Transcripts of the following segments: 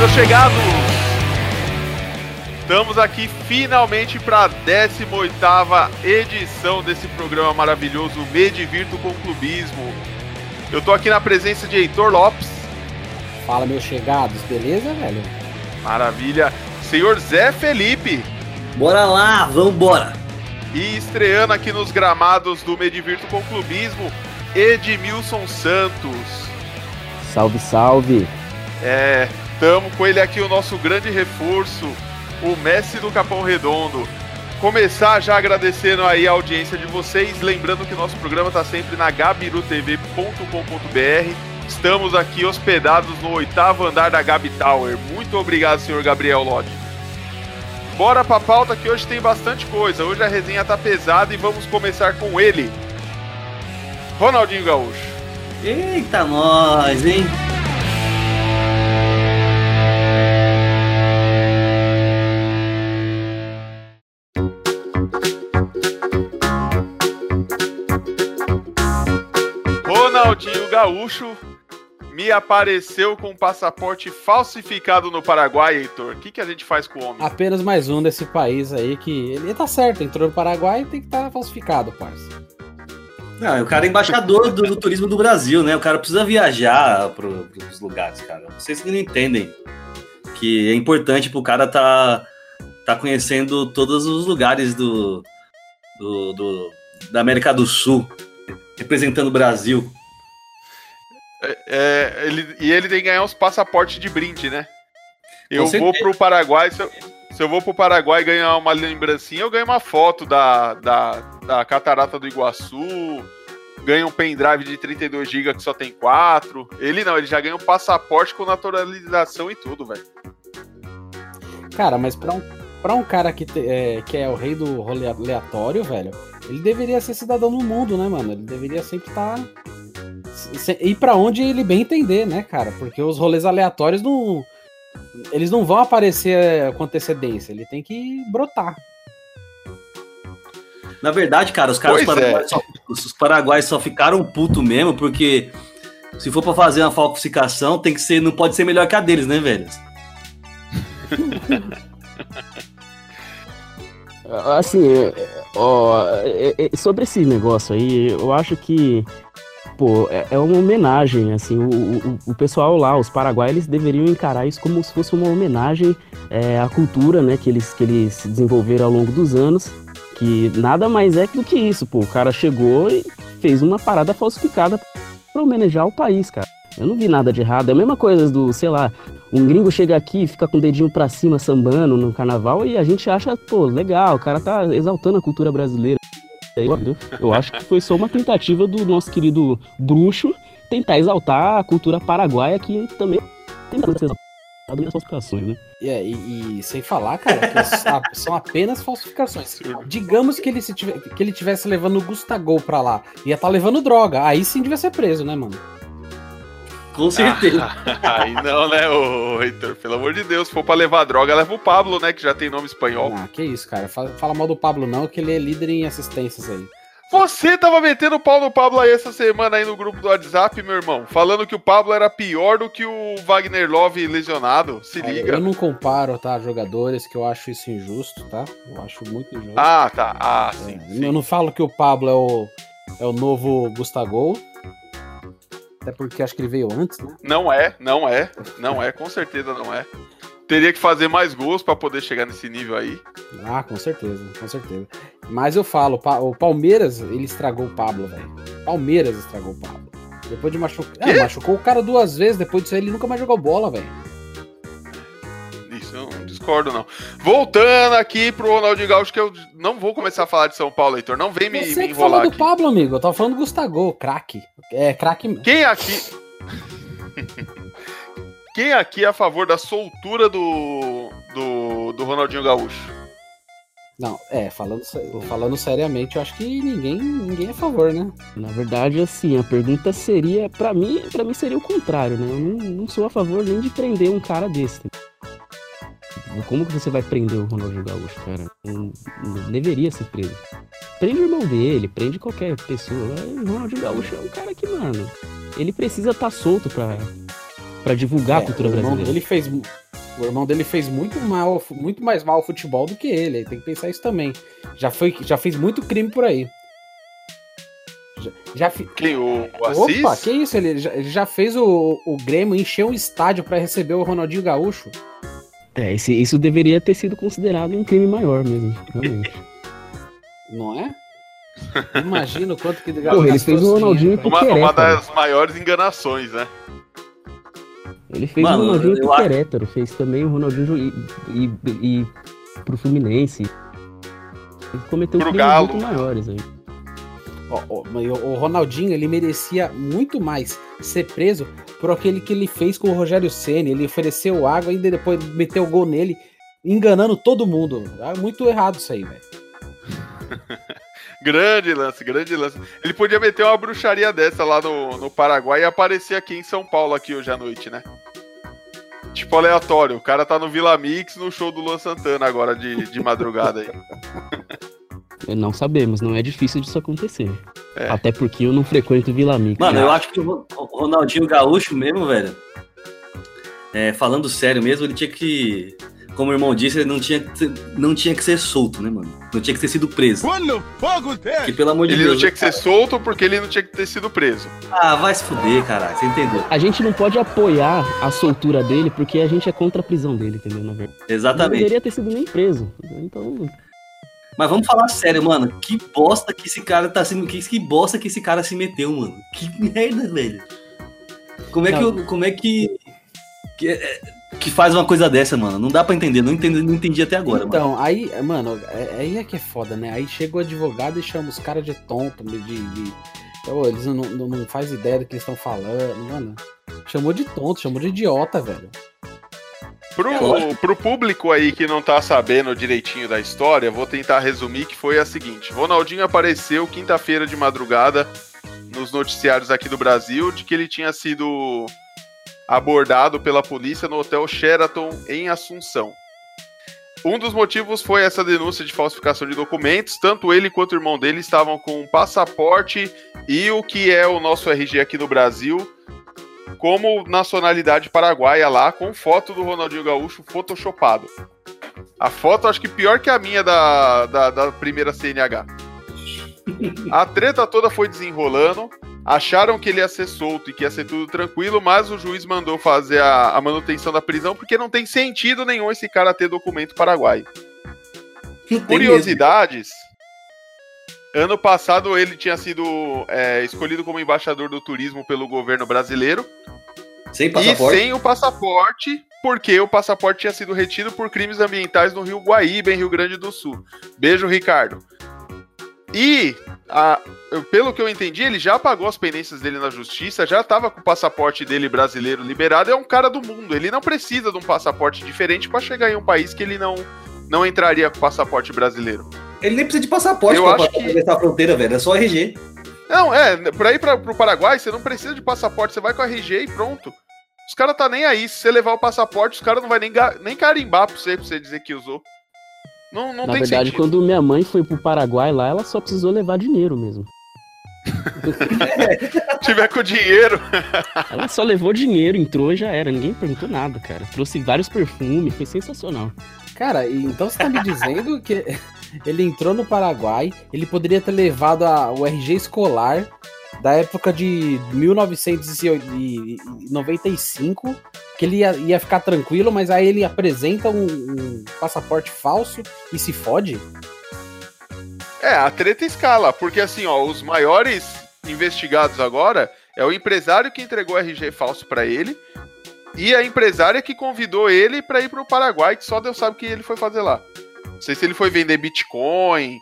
meus chegados! Estamos aqui finalmente para a 18 edição desse programa maravilhoso Me Divirto com Clubismo. Eu tô aqui na presença de Heitor Lopes. Fala, meus chegados, beleza, velho? Maravilha. Senhor Zé Felipe. Bora lá, vambora! E estreando aqui nos gramados do Me Divirto com Clubismo, Edmilson Santos. Salve, salve! É, tamo com ele aqui, o nosso grande reforço, o Messi do Capão Redondo. Começar já agradecendo aí a audiência de vocês, lembrando que nosso programa está sempre na gabirutv.com.br. Estamos aqui hospedados no oitavo andar da Gabi Tower. Muito obrigado, senhor Gabriel Lodge. Bora pra pauta que hoje tem bastante coisa. Hoje a resenha tá pesada e vamos começar com ele. Ronaldinho Gaúcho. Eita, nós, hein? Gaúcho me apareceu com um passaporte falsificado no Paraguai, Heitor. O que, que a gente faz com o homem? Apenas mais um desse país aí que. Ele tá certo, entrou no Paraguai e tem que estar tá falsificado, parça. Não, o cara é embaixador do, do, turismo do Brasil, né? O cara precisa viajar pro, pros lugares, cara. Vocês que não entendem que é importante pro cara tá, tá conhecendo todos os lugares do, do, do da América do Sul, representando o Brasil. É, é, ele, e ele tem que ganhar uns passaportes de brinde, né? Eu vou pro Paraguai, se eu, se eu vou pro Paraguai ganhar uma lembrancinha, eu ganho uma foto da, da, da Catarata do Iguaçu, ganho um pendrive de 32 GB que só tem 4. Ele não, ele já ganha um passaporte com naturalização e tudo, velho. Cara, mas pra um, pra um cara que, te, é, que é o rei do rolê aleatório, velho, ele deveria ser cidadão do mundo, né, mano? Ele deveria sempre estar. Tá ir para onde ele bem entender, né, cara? Porque os rolês aleatórios não. Eles não vão aparecer com antecedência, ele tem que brotar. Na verdade, cara, os caras paraguaios, é. só, os paraguaios só ficaram puto mesmo, porque se for para fazer uma falsificação, tem que ser, não pode ser melhor que a deles, né, velho? assim, ó, é, é, sobre esse negócio aí, eu acho que pô, é, é uma homenagem, assim, o, o, o, pessoal lá, os paraguaios, eles deveriam encarar isso como se fosse uma homenagem é, à cultura, né, que eles, que eles desenvolveram ao longo dos anos, que nada mais é do que isso, pô, o cara chegou e fez uma parada falsificada para homenagear o país, cara. Eu não vi nada de errado, é a mesma coisa do, sei lá, um gringo chega aqui fica com o dedinho pra cima sambando no carnaval e a gente acha, pô, legal, o cara tá exaltando a cultura brasileira. Eu acho que foi só uma tentativa do nosso querido bruxo tentar exaltar a cultura paraguaia que também tem das falsificações, né? É, e, e, sem falar, cara, que são apenas falsificações. Digamos que ele, se tivesse, que ele tivesse levando o Gustagol pra lá, ia estar tá levando droga. Aí sim devia ser preso, né, mano? Com certeza. Ah, aí não, né, ô Heitor? Pelo amor de Deus, se for pra levar droga, leva o Pablo, né? Que já tem nome espanhol. Ah, que isso, cara. Fala, fala mal do Pablo, não, que ele é líder em assistências aí. Você tava metendo o pau no Pablo aí essa semana aí no grupo do WhatsApp, meu irmão, falando que o Pablo era pior do que o Wagner Love lesionado. Se liga. Eu não comparo, tá, jogadores, que eu acho isso injusto, tá? Eu acho muito injusto. Ah, tá. Ah, sim. É, sim. Eu não falo que o Pablo é o, é o novo Gustavo, até porque acho que ele veio antes, né? Não é, não é. Não é, com certeza não é. Teria que fazer mais gols para poder chegar nesse nível aí. Ah, com certeza, com certeza. Mas eu falo, o Palmeiras, ele estragou o Pablo, velho. Palmeiras estragou o Pablo. Depois de machucar. Ah, machucou o cara duas vezes, depois disso aí ele nunca mais jogou bola, velho discordo, não. Voltando aqui pro Ronaldinho Gaúcho, que eu não vou começar a falar de São Paulo, Heitor. Não vem me, Você me enrolar do Pablo, amigo. Eu tava falando do Gustavo, craque. É, craque. Quem aqui... Quem aqui é a favor da soltura do, do, do Ronaldinho Gaúcho? Não, é, falando, falando seriamente, eu acho que ninguém, ninguém é a favor, né? Na verdade, assim, a pergunta seria, para mim, para mim seria o contrário, né? Eu não, não, sou a favor nem de prender um cara desse. Como que você vai prender o Ronaldinho Gaúcho, cara? Não, não deveria ser preso. Prende o irmão dele, prende qualquer pessoa. O Ronaldinho Gaúcho é um cara que, mano, ele precisa estar tá solto pra, pra divulgar é, a cultura brasileira. Ele fez, O irmão dele fez muito mal, muito mais mal ao futebol do que ele. Tem que pensar isso também. Já, foi, já fez muito crime por aí. Já, já fi... Quem? O, o Assis? Opa, que isso? Ele já, ele já fez o, o Grêmio encher um estádio para receber o Ronaldinho Gaúcho. É, esse, isso deveria ter sido considerado um crime maior mesmo, realmente. Não é? Imagina o quanto que Porra, ele fez o Ronaldinho uma, uma das maiores enganações, né? Ele fez Mano, o Ronaldinho pro acho... Querétaro, fez também o Ronaldinho e, e, e pro Fluminense. Ele cometeu pro crimes muito maiores aí. O, o, Ronaldinho, ele merecia muito mais ser preso por aquele que ele fez com o Rogério Ceni. Ele ofereceu água e depois meteu o gol nele, enganando todo mundo. É muito errado isso aí, velho. grande lance, grande lance. Ele podia meter uma bruxaria dessa lá no, no Paraguai e aparecer aqui em São Paulo aqui hoje à noite, né? Tipo aleatório. O cara tá no Vila Mix no show do Luan Santana agora de, de madrugada aí. Não sabemos, não é difícil disso acontecer. É. Até porque eu não frequento Vila Mix. Mano, eu acho que o Ronaldinho Gaúcho mesmo, velho. É, falando sério mesmo, ele tinha que. Como o irmão disse, ele não tinha, não tinha que ser solto, né, mano? Não tinha que ter sido preso. Quando fogo que, pelo amor de ele Deus. Ele não tinha que cara... ser solto porque ele não tinha que ter sido preso. Ah, vai se fuder, caralho. Você entendeu? A gente não pode apoiar a soltura dele porque a gente é contra a prisão dele, entendeu? Na verdade. Exatamente. Não deveria ter sido nem preso. Então. Mas vamos falar sério, mano. Que bosta que esse cara tá sendo. Que, que bosta que esse cara se meteu, mano. Que merda, velho. Como é não. que. Como é que. Que, é, que, faz uma coisa dessa, mano? Não dá pra entender. Não entendi, não entendi até agora, então, mano. aí, mano, é, aí é que é foda, né? Aí chega o advogado e chama os caras de tonto, de. de... Oh, eles não, não, não faz ideia do que eles estão falando, mano. Chamou de tonto, chamou de idiota, velho. Pro, é, pro público aí que não tá sabendo direitinho da história, vou tentar resumir que foi a seguinte: Ronaldinho apareceu quinta-feira de madrugada nos noticiários aqui do Brasil de que ele tinha sido abordado pela polícia no hotel Sheraton em Assunção. Um dos motivos foi essa denúncia de falsificação de documentos. Tanto ele quanto o irmão dele estavam com um passaporte e o que é o nosso RG aqui no Brasil como nacionalidade paraguaia lá, com foto do Ronaldinho Gaúcho photoshopado. A foto acho que pior que a minha da, da, da primeira CNH. A treta toda foi desenrolando. Acharam que ele ia ser solto e que ia ser tudo tranquilo, mas o juiz mandou fazer a, a manutenção da prisão porque não tem sentido nenhum esse cara ter documento paraguaio. Curiosidades. Ano passado ele tinha sido é, escolhido como embaixador do turismo pelo governo brasileiro. Sem passaporte? E sem o passaporte, porque o passaporte tinha sido retido por crimes ambientais no Rio Guaíba, em Rio Grande do Sul. Beijo, Ricardo. E, a, pelo que eu entendi, ele já pagou as pendências dele na justiça, já estava com o passaporte dele brasileiro liberado, é um cara do mundo. Ele não precisa de um passaporte diferente para chegar em um país que ele não, não entraria com passaporte brasileiro. Ele nem precisa de passaporte eu pra, acho que... atravessar a fronteira, velho. É só RG. Não, é, pra ir pra, pro Paraguai, você não precisa de passaporte, você vai com RG e pronto. Os caras tá nem aí. Se você levar o passaporte, os caras não vai nem, nem carimbar pra você, pra você dizer que usou. Não, não Na tem verdade, sentido. quando minha mãe foi pro Paraguai lá, ela só precisou levar dinheiro mesmo. Tiver com dinheiro. ela só levou dinheiro, entrou e já era. Ninguém perguntou nada, cara. Trouxe vários perfumes, foi sensacional. Cara, então você tá me dizendo que ele entrou no Paraguai, ele poderia ter levado a, o RG escolar da época de 1995, que ele ia, ia ficar tranquilo, mas aí ele apresenta um, um, passaporte falso e se fode? É, a treta escala, porque assim, ó, os maiores investigados agora é o empresário que entregou o RG falso para ele e a empresária que convidou ele para ir para o Paraguai, que só Deus sabe o que ele foi fazer lá. Não sei se ele foi vender Bitcoin,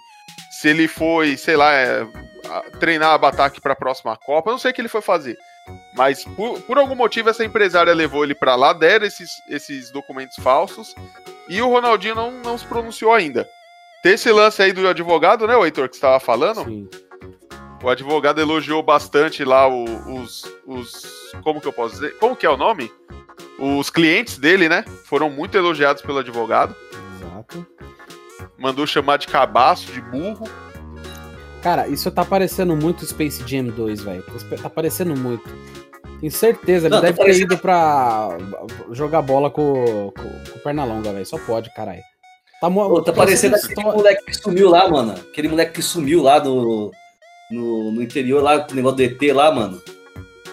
se ele foi, sei lá, é, treinar a Bataque para a próxima Copa, não sei o que ele foi fazer. Mas por, por algum motivo essa empresária levou ele para lá, deram esses, esses documentos falsos e o Ronaldinho não, não se pronunciou ainda. Tem esse lance aí do advogado, né, o Heitor, que você estava falando? Sim. O advogado elogiou bastante lá os, os. Como que eu posso dizer? Como que é o nome? Os clientes dele, né? Foram muito elogiados pelo advogado. Mandou chamar de cabaço, de burro. Cara, isso tá parecendo muito Space Jam 2, velho. Tá parecendo muito. Tenho certeza, ele não, deve ter ido pra jogar bola com, com, com perna longa, velho. Só pode, caralho. Tá, Pô, tá parecendo aquele moleque que sumiu lá, mano. Aquele moleque que sumiu lá no, no, no interior, lá, com o negócio do ET lá, mano.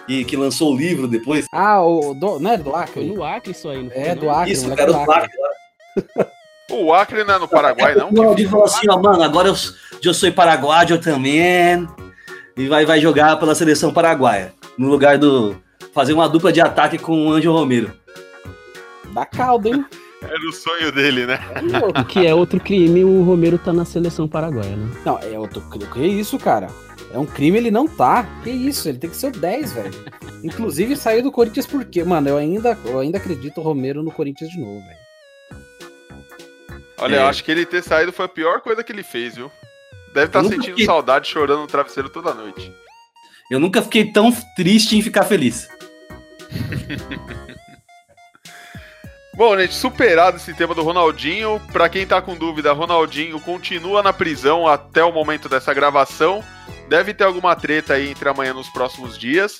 E que lançou o livro depois. Ah, o do, não é do Acre? Foi no Acre isso aí. é, do Acre. Isso, era do Acre. lá. O Acre não é no Paraguai, não? O Claudio falou assim, ó, mano, agora eu, eu sou paraguaio também. E vai, vai jogar pela seleção paraguaia. No lugar do. Fazer uma dupla de ataque com o Anjo Romero. Dá caldo, hein? Era o sonho dele, né? O que é outro crime, o Romero tá na seleção paraguaia, né? Não, é outro crime. Que isso, cara? É um crime, ele não tá. Que isso, ele tem que ser o 10, velho. Inclusive saiu do Corinthians porque, mano, eu ainda, eu ainda acredito o Romero no Corinthians de novo, velho. Olha, é. eu acho que ele ter saído foi a pior coisa que ele fez, viu? Deve estar tá sentindo fiquei... saudade, chorando no travesseiro toda noite. Eu nunca fiquei tão triste em ficar feliz. Bom, gente, superado esse tema do Ronaldinho. Para quem tá com dúvida, Ronaldinho continua na prisão até o momento dessa gravação. Deve ter alguma treta aí entre amanhã nos próximos dias.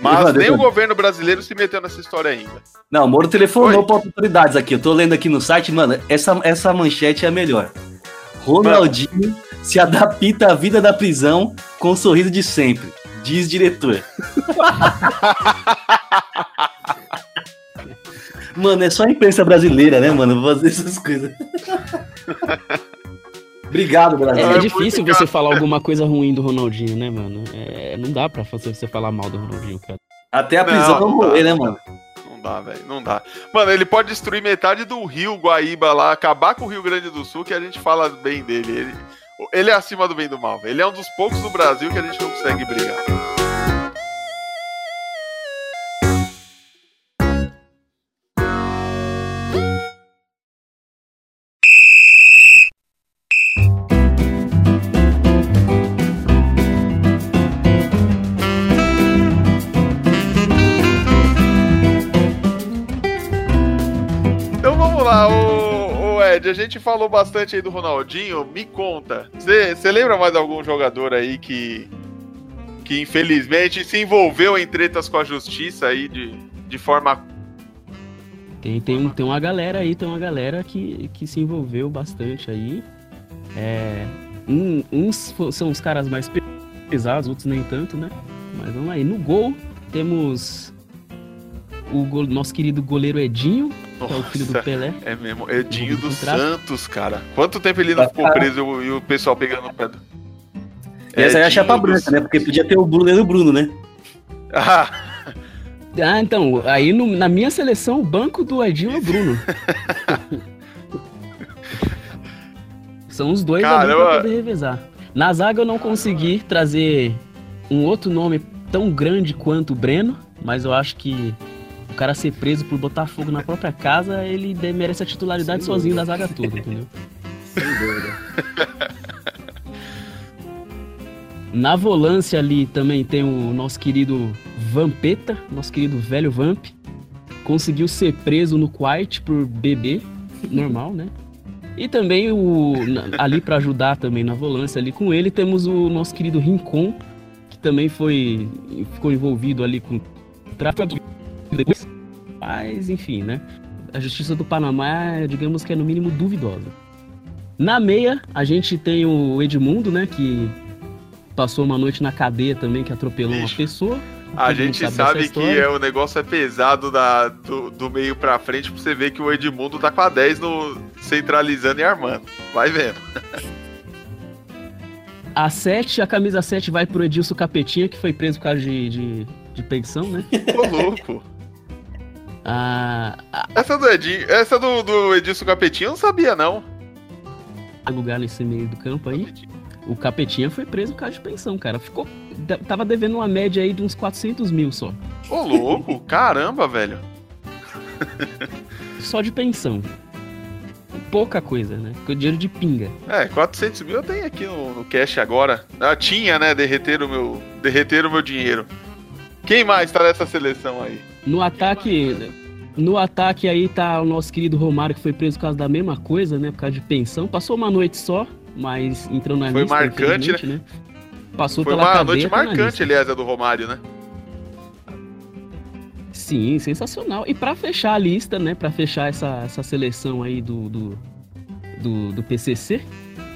Mas nem o governo brasileiro se meteu nessa história ainda. Não, o Moro telefonou para autoridades aqui. Eu tô lendo aqui no site, mano, essa, essa manchete é a melhor. Ronaldinho mano. se adapta à vida da prisão com o sorriso de sempre, diz diretor. Mano, é só a imprensa brasileira, né, mano? Fazer essas coisas. Obrigado, Brasil. É, é difícil você falar alguma coisa ruim do Ronaldinho, né, mano? É, não dá pra fazer você falar mal do Ronaldinho, cara. Até a prisão não, não morrer, né, mano? Não dá, velho. Não dá. Mano, ele pode destruir metade do Rio Guaíba lá, acabar com o Rio Grande do Sul, que a gente fala bem dele. Ele, ele é acima do bem e do mal, velho. Ele é um dos poucos do Brasil que a gente não consegue brigar. Ed, a gente falou bastante aí do Ronaldinho. Me conta, você lembra mais algum jogador aí que, que infelizmente se envolveu em tretas com a justiça aí de, de forma. Tem, tem, tem uma galera aí, tem uma galera que, que se envolveu bastante aí. É, um, uns são os caras mais pesados, outros nem tanto, né? Mas vamos aí. No gol temos o go nosso querido goleiro Edinho, nossa, que é o filho do Pelé. É mesmo, Edinho dos Santos, cara. Quanto tempo ele não ficou preso e o pessoal pegando o pé do... E essa é a chapa branca, né? Porque podia ter o Bruno do Bruno, né? Ah. ah, então, aí no, na minha seleção, o banco do Edinho é o Bruno. São os dois Caramba. ali pra poder revezar. Na zaga eu não consegui trazer um outro nome tão grande quanto o Breno, mas eu acho que o cara ser preso por botar fogo na própria casa, ele merece a titularidade Sem sozinho dúvida. da zaga toda, entendeu? Sem dúvida. Na volância ali também tem o nosso querido Vampeta, nosso querido velho Vamp. Conseguiu ser preso no Quiet por bebê, normal, né? E também o ali para ajudar também na volância ali com ele temos o nosso querido Rincon, que também foi ficou envolvido ali com tráfico depois. Mas, enfim, né? A justiça do Panamá, digamos que é no mínimo duvidosa. Na meia, a gente tem o Edmundo, né? Que passou uma noite na cadeia também, que atropelou uma pessoa. A gente sabe, sabe que é, o negócio é pesado da, do, do meio pra frente pra você ver que o Edmundo tá com a 10 no, centralizando e armando. Vai vendo. A 7, a camisa 7 vai pro Edilson Capetinha, que foi preso por causa de, de, de pensão, né? Ô, louco. Ah, essa do Edinho, essa do, do Edilson Capetinha eu não sabia, não. Lugar nesse meio do campo aí. O Capetinha foi preso por causa de pensão, cara. Ficou. Tava devendo uma média aí de uns 400 mil só. Ô, louco! Caramba, velho. Só de pensão. Pouca coisa, né? Ficou dinheiro de pinga. É, 400 mil eu tenho aqui no, no cash agora. Ah, tinha, né? Derreter o meu, derreter o meu dinheiro. Quem mais tá nessa seleção aí? No ataque. No ataque aí tá o nosso querido Romário, que foi preso por causa da mesma coisa, né? Por causa de pensão. Passou uma noite só, mas entrou na Foi lista, marcante, né? né? Passou Foi pela uma noite tá marcante, aliás, a do Romário, né? Sim, sensacional. E para fechar a lista, né, para fechar essa, essa seleção aí do, do, do, do PCC,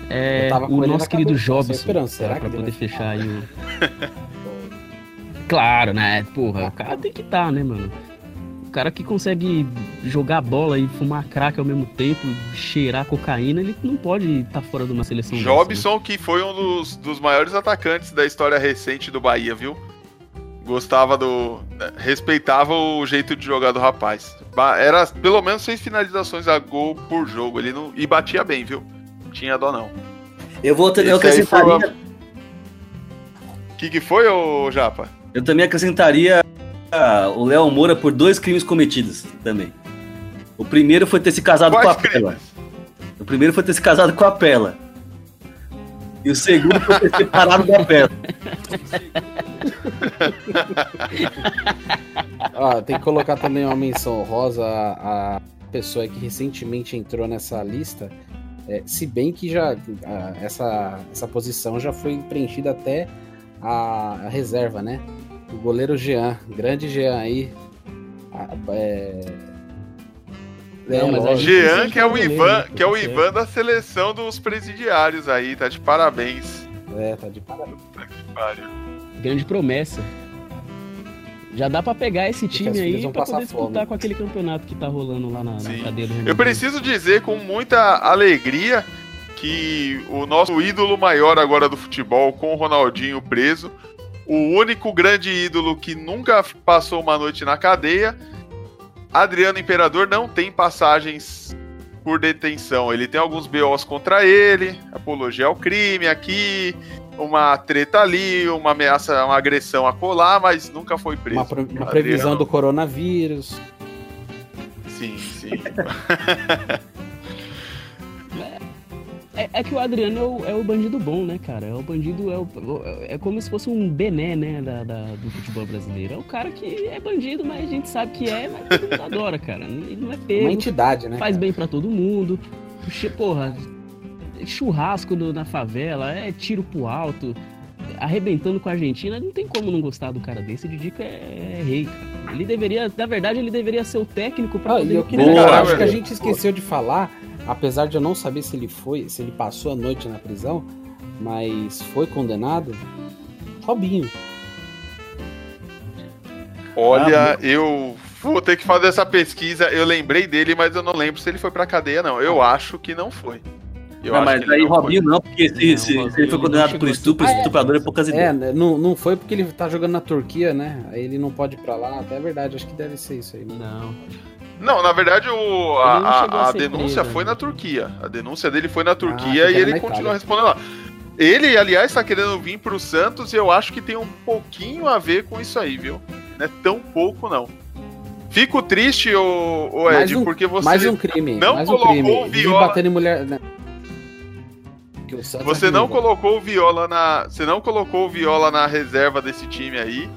é o nosso querido Jobson. Será pra poder fechar aí o... claro, né? Porra, o cara tem que estar, tá, né, mano? O cara que consegue jogar bola e fumar crack ao mesmo tempo, cheirar cocaína, ele não pode estar tá fora de uma seleção Jobson, dessa, né? que foi um dos, dos maiores atacantes da história recente do Bahia, viu? Gostava do. Respeitava o jeito de jogar do rapaz. Era pelo menos seis finalizações a gol por jogo. Ele não. E batia bem, viu? Não tinha dó, não. Eu vou ter, eu acrescentaria. O que, que foi, ô Japa? Eu também acrescentaria o Léo Moura por dois crimes cometidos também. O primeiro foi ter se casado Quais com a crimes? Pela. O primeiro foi ter se casado com a Pela. E o segundo foi ter separado da Pela. ah, tem que colocar também uma menção rosa a pessoa que recentemente entrou nessa lista. É, se bem que já a, essa, essa posição já foi preenchida até a, a reserva, né? O goleiro Jean, grande Jean aí. É... Não, mas é, Jean, que é o Ivan, que é o Ivan da seleção dos presidiários aí, tá de parabéns. É, tá de parabéns. Grande promessa. Já dá para pegar esse time aí pra poder disputar fome. com aquele campeonato que tá rolando lá na, na cadeia do Eu preciso dizer com muita alegria que o nosso ídolo maior agora do futebol, com o Ronaldinho preso, o único grande ídolo que nunca passou uma noite na cadeia, Adriano Imperador não tem passagens por detenção. Ele tem alguns BOs contra ele, apologia ao crime aqui, uma treta ali, uma ameaça, uma agressão a colar, mas nunca foi preso. Uma, uma previsão do coronavírus. Sim, sim. É, é, que o Adriano é o, é o, bandido bom, né, cara? É o bandido, é, o, é como se fosse um Bené, né, da, da, do futebol brasileiro. É o cara que é bandido, mas a gente sabe que é, mas todo mundo adora, cara. Ele não é pego. Uma entidade, né? Faz cara? bem para todo mundo. Porra, churrasco no, na favela, é tiro pro alto, arrebentando com a Argentina. Não tem como não gostar do cara desse. O Didico é, é rei, cara. Ele deveria, na verdade, ele deveria ser o técnico pra ah, poder... Eu queria, Boa, acho que a gente esqueceu de falar apesar de eu não saber se ele foi, se ele passou a noite na prisão, mas foi condenado, Robinho. Olha, ah, eu vou ter que fazer essa pesquisa. Eu lembrei dele, mas eu não lembro se ele foi pra cadeia, não. Eu acho que não foi. Eu não, mas aí Robinho não, porque se, não, se, se ele foi condenado por estupro, ah, estuprador é, é poucas ideias. É, não, não foi porque ele tá jogando na Turquia, né? Aí ele não pode ir pra lá. Até é verdade, acho que deve ser isso aí. Não. Não, na verdade o, a, a, a denúncia preso, foi né? na Turquia. A denúncia dele foi na Turquia ah, e ele continua respondendo lá. Ele, aliás, está querendo vir para o Santos e eu acho que tem um pouquinho a ver com isso aí, viu? Não é tão pouco, não. Fico triste, ô, ô Ed, um, porque você mais um crime, não mais colocou um crime. o Viola... batendo mulher... Né? Você não colocou o Viola na... Você não colocou o Viola na reserva desse time aí.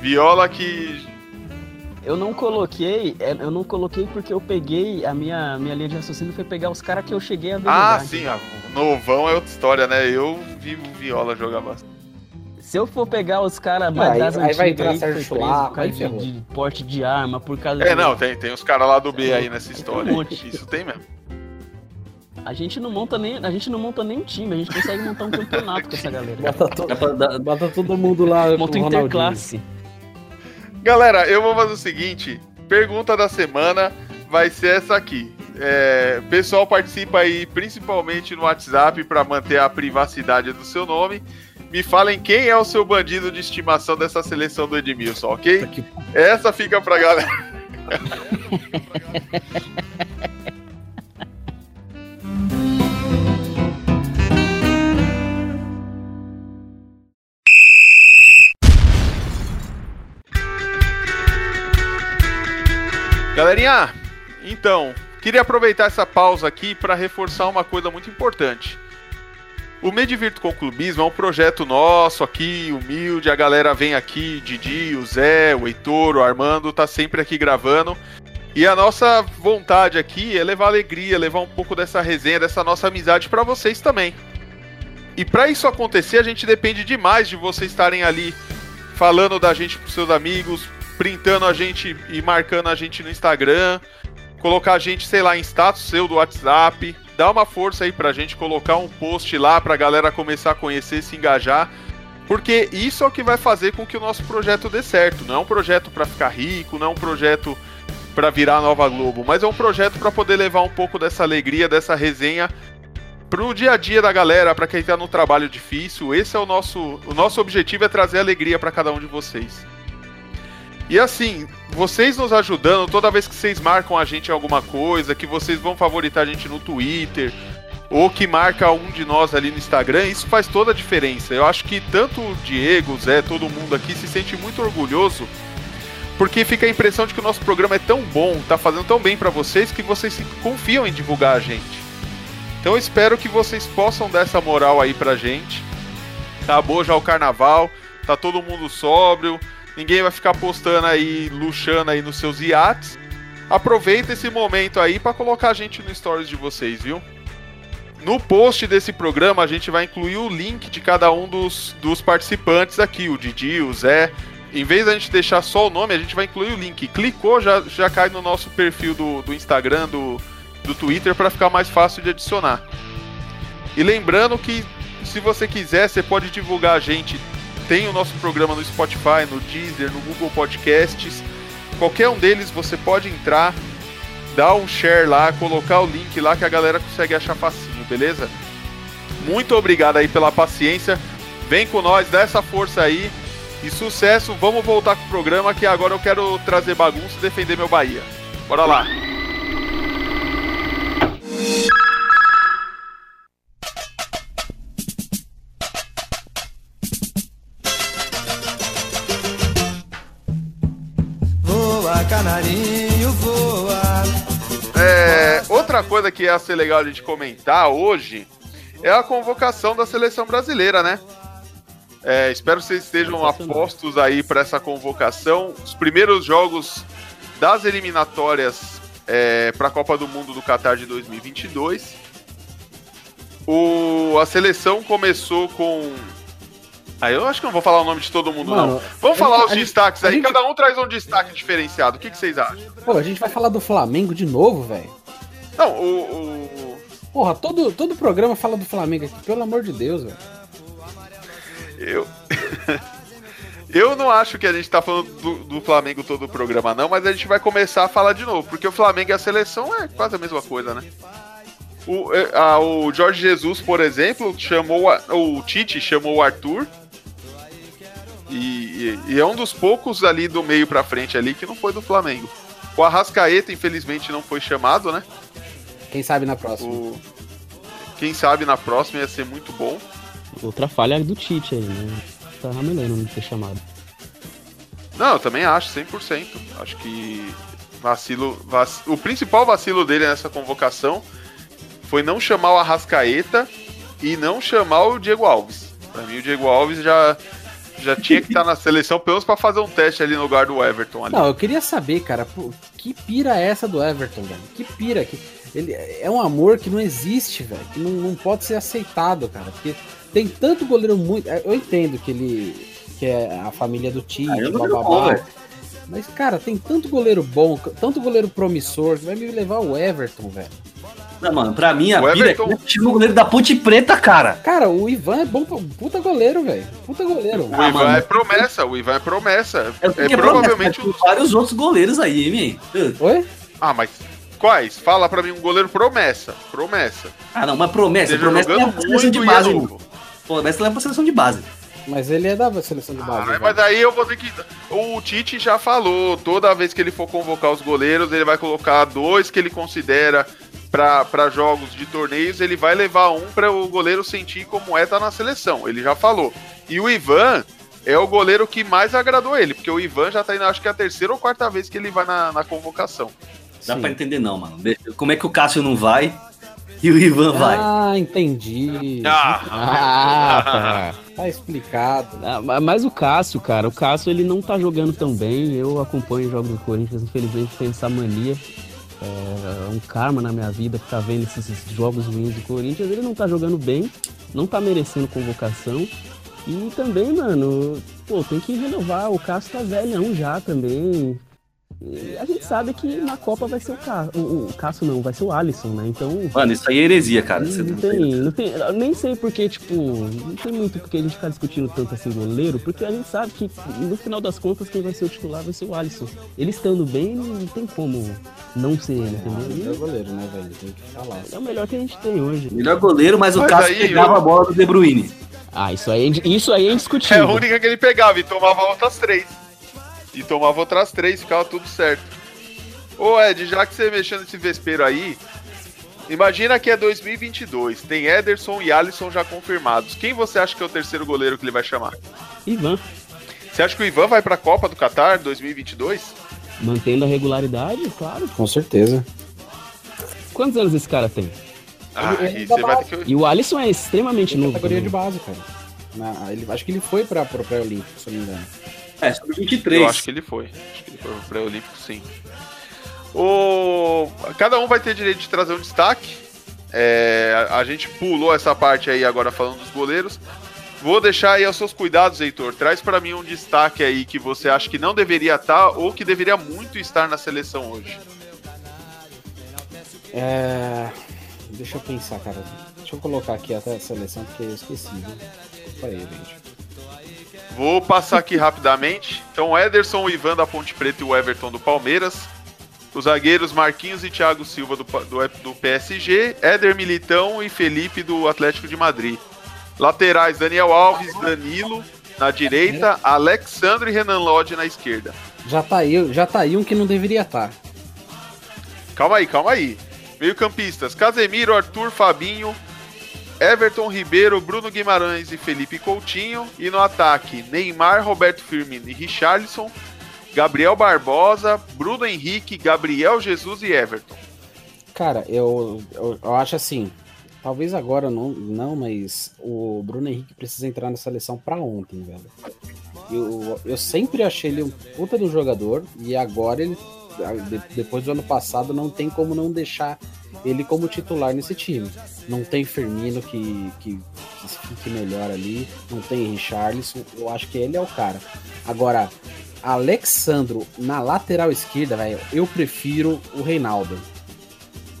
Viola que eu não coloquei, é, eu não coloquei porque eu peguei a minha, minha linha de raciocínio foi pegar os caras que eu cheguei a ver. Ah, jogar, sim, o novão é outra história, né? Eu vi o Viola jogar bastante. Se eu for pegar os caras mais das aí, vai entrar aí, Sérgio Chulá, por causa de, de, porte de arma, por causa É, de... não, tem, tem os caras lá do B aí nessa história. Um Isso tem mesmo. A gente não monta nem, a gente não monta nem um time, a gente consegue montar um campeonato com essa galera. Bota, to, bota todo mundo lá. Monta interclasse. Galera, eu vou fazer o seguinte: pergunta da semana vai ser essa aqui. É, pessoal participa aí principalmente no WhatsApp para manter a privacidade do seu nome. Me falem quem é o seu bandido de estimação dessa seleção do Edmilson, ok? Essa fica pra galera. Galerinha, então, queria aproveitar essa pausa aqui para reforçar uma coisa muito importante. O Me Divirto com Clubismo é um projeto nosso aqui, humilde. A galera vem aqui, Didi, o Zé, o Heitor, o Armando, tá sempre aqui gravando. E a nossa vontade aqui é levar alegria, levar um pouco dessa resenha, dessa nossa amizade para vocês também. E para isso acontecer, a gente depende demais de vocês estarem ali falando da gente pros seus amigos, printando a gente e marcando a gente no Instagram, colocar a gente, sei lá, em status seu do WhatsApp, dá uma força aí pra gente colocar um post lá pra galera começar a conhecer, se engajar. Porque isso é o que vai fazer com que o nosso projeto dê certo. Não é um projeto para ficar rico, não é um projeto para virar a nova Globo, mas é um projeto para poder levar um pouco dessa alegria, dessa resenha pro dia a dia da galera, para quem tá no trabalho difícil. Esse é o nosso o nosso objetivo é trazer alegria para cada um de vocês. E assim, vocês nos ajudando toda vez que vocês marcam a gente em alguma coisa, que vocês vão favoritar a gente no Twitter, ou que marca um de nós ali no Instagram, isso faz toda a diferença. Eu acho que tanto o Diego, o Zé, todo mundo aqui se sente muito orgulhoso, porque fica a impressão de que o nosso programa é tão bom, tá fazendo tão bem para vocês, que vocês confiam em divulgar a gente. Então eu espero que vocês possam dar essa moral aí pra gente. Acabou já o carnaval, tá todo mundo sóbrio, ninguém vai ficar postando aí, luxando aí nos seus iates. Aproveita esse momento aí para colocar a gente no stories de vocês, viu? No post desse programa, a gente vai incluir o link de cada um dos, dos participantes aqui, o Didi, o Zé. Em vez da gente deixar só o nome, a gente vai incluir o link. Clicou, já, já cai no nosso perfil do, do Instagram, do, do Twitter, para ficar mais fácil de adicionar. E lembrando que, se você quiser, você pode divulgar a gente. Tem o nosso programa no Spotify, no Deezer, no Google Podcasts. Qualquer um deles você pode entrar, dar um share lá, colocar o link lá que a galera consegue achar facinho beleza? Muito obrigado aí pela paciência. Vem com nós, dá essa força aí. E sucesso, vamos voltar com o programa que agora eu quero trazer bagunça e defender meu Bahia. Bora lá. Canarinho, voa. É, outra coisa que ia ser legal a gente comentar hoje é a convocação da seleção brasileira, né? É, espero que vocês estejam apostos aí para essa convocação. Os primeiros jogos das eliminatórias é, para a Copa do Mundo do Qatar de 2022. O, a seleção começou com ah, eu acho que não vou falar o nome de todo mundo, Mano, não. Vamos falar os destaques aí. Gente... Cada um traz um destaque diferenciado. O que, que vocês acham? Pô, a gente vai falar do Flamengo de novo, velho? Não, o, o. Porra, todo, todo programa fala do Flamengo aqui, pelo amor de Deus, velho. Eu. Eu não acho que a gente tá falando do, do, Flamengo todo o programa, não, mas a gente vai começar a falar de novo, porque o Flamengo e a seleção é quase a mesma coisa, né? O, é, a, o Jorge Jesus, por exemplo, chamou a, o Tite chamou o Arthur e, e, e, é um dos poucos ali do meio pra frente ali que não foi do Flamengo. O Arrascaeta, infelizmente, não foi chamado, né? Quem sabe na próxima. O... Quem sabe na próxima ia ser muito bom. Outra falha é do Tite aí, né? Tá ramelando não ter chamado. Não, eu também acho, 100%. Acho que vacilo, vac... o principal vacilo dele nessa convocação foi não chamar o Arrascaeta e não chamar o Diego Alves. Para mim, o Diego Alves já já tinha que estar tá na seleção, pelo menos pra fazer um teste ali no lugar do Everton. Ali. Não, eu queria saber, cara, que pira é essa do Everton, velho? Que pira? Que... Ele é um amor que não existe, velho. Que não, não pode ser aceitado, cara. Porque tem tanto goleiro muito. É, eu entendo que ele. que é a família do tio, ah, bababá. Mas, cara, tem tanto goleiro bom, tanto goleiro promissor, que vai me levar o Everton, velho. Não, mano, pra mim a o pira Everton... é o goleiro da Ponte Preta, cara. Cara, o Ivan é bom, puta goleiro, velho. Puta goleiro. O ah, Ivan mano. é promessa, o Ivan é promessa. É, é, é provavelmente promessa, vários outros goleiros aí, hein, Oi? Ah, mas quais? Fala pra mim um goleiro promessa. Promessa. Ah, não, mas promessa. Esteja promessa é pra seleção de base. Promessa leva pra seleção de base. Mas ele é da seleção de base. Ah, mas aí eu vou ter que. O Tite já falou, toda vez que ele for convocar os goleiros, ele vai colocar dois que ele considera para jogos de torneios, ele vai levar um para o goleiro sentir como é estar tá na seleção. Ele já falou. E o Ivan é o goleiro que mais agradou ele, porque o Ivan já tá indo, acho que é a terceira ou quarta vez que ele vai na, na convocação. Dá para entender não, mano. Como é que o Cássio não vai e o Ivan vai? Ah, entendi. Ah, ah tá. tá explicado. Ah, mas o Cássio, cara, o Cássio ele não tá jogando tão bem. Eu acompanho o jogo do Corinthians, infelizmente tem essa mania é um karma na minha vida ficar vendo esses jogos ruins do Corinthians. Ele não tá jogando bem, não tá merecendo convocação. E também, mano, pô, tem que renovar. O Cássio tá velhão já também. E a gente sabe que na Copa vai ser o Cássio. O, o Cássio não, vai ser o Alisson, né? Então. Mano, isso aí é heresia, cara. Não, não, tem, não tem. Nem sei porque, tipo, não tem muito porque a gente ficar discutindo tanto assim goleiro, porque a gente sabe que no final das contas quem vai ser o titular vai ser o Alisson. Ele estando bem, não tem como não ser ele, entendeu? É o melhor goleiro, né, velho? Tem que falar. É o melhor que a gente tem hoje. Melhor goleiro, mas, mas o Cássio pegava eu... a bola do De Bruyne. Ah, isso aí, é isso aí é indiscutível. É a única que ele pegava e tomava outras três. E tomava outras três, ficava tudo certo. Ô Ed, já que você mexeu nesse vespeiro aí, imagina que é 2022, tem Ederson e Alisson já confirmados. Quem você acha que é o terceiro goleiro que ele vai chamar? Ivan. Você acha que o Ivan vai pra Copa do Qatar 2022? Mantendo a regularidade, claro. Com certeza. Quantos anos esse cara tem? Ah, ele, ele você vai ter que... E o Alisson é extremamente ele novo. categoria de base, cara. Na, ele, acho que ele foi para o pré-olímpico, se eu não me engano. É, sobre 23. Eu acho que ele foi. Acho que ele foi pro pré-olímpico, sim. O... Cada um vai ter direito de trazer um destaque. É... A gente pulou essa parte aí agora falando dos goleiros. Vou deixar aí aos seus cuidados, Heitor. Traz para mim um destaque aí que você acha que não deveria estar ou que deveria muito estar na seleção hoje. É... Deixa eu pensar, cara. Deixa eu colocar aqui até a seleção, porque eu esqueci, viu? Desculpa aí, gente. Vou passar aqui rapidamente. Então, Ederson, o Ivan da Ponte Preta e o Everton do Palmeiras. Os zagueiros Marquinhos e Thiago Silva do, do, do PSG. Éder Militão e Felipe do Atlético de Madrid. Laterais Daniel Alves, Danilo na direita, Alexandre e Renan Lodge na esquerda. Já tá aí, já tá aí um que não deveria estar. Tá. Calma aí, calma aí. Meio-campistas: Casemiro, Arthur, Fabinho, Everton Ribeiro, Bruno Guimarães e Felipe Coutinho. E no ataque: Neymar, Roberto Firmino e Richarlison, Gabriel Barbosa, Bruno Henrique, Gabriel Jesus e Everton. Cara, eu, eu, eu acho assim. Talvez agora não, não, mas o Bruno Henrique precisa entrar na seleção para ontem, velho. Eu, eu sempre achei ele um puta do jogador e agora ele depois do ano passado, não tem como não deixar ele como titular nesse time. Não tem Firmino que, que, que fique melhor ali, não tem Richarlison, eu acho que ele é o cara. Agora, Alexandro na lateral esquerda, velho, eu prefiro o Reinaldo.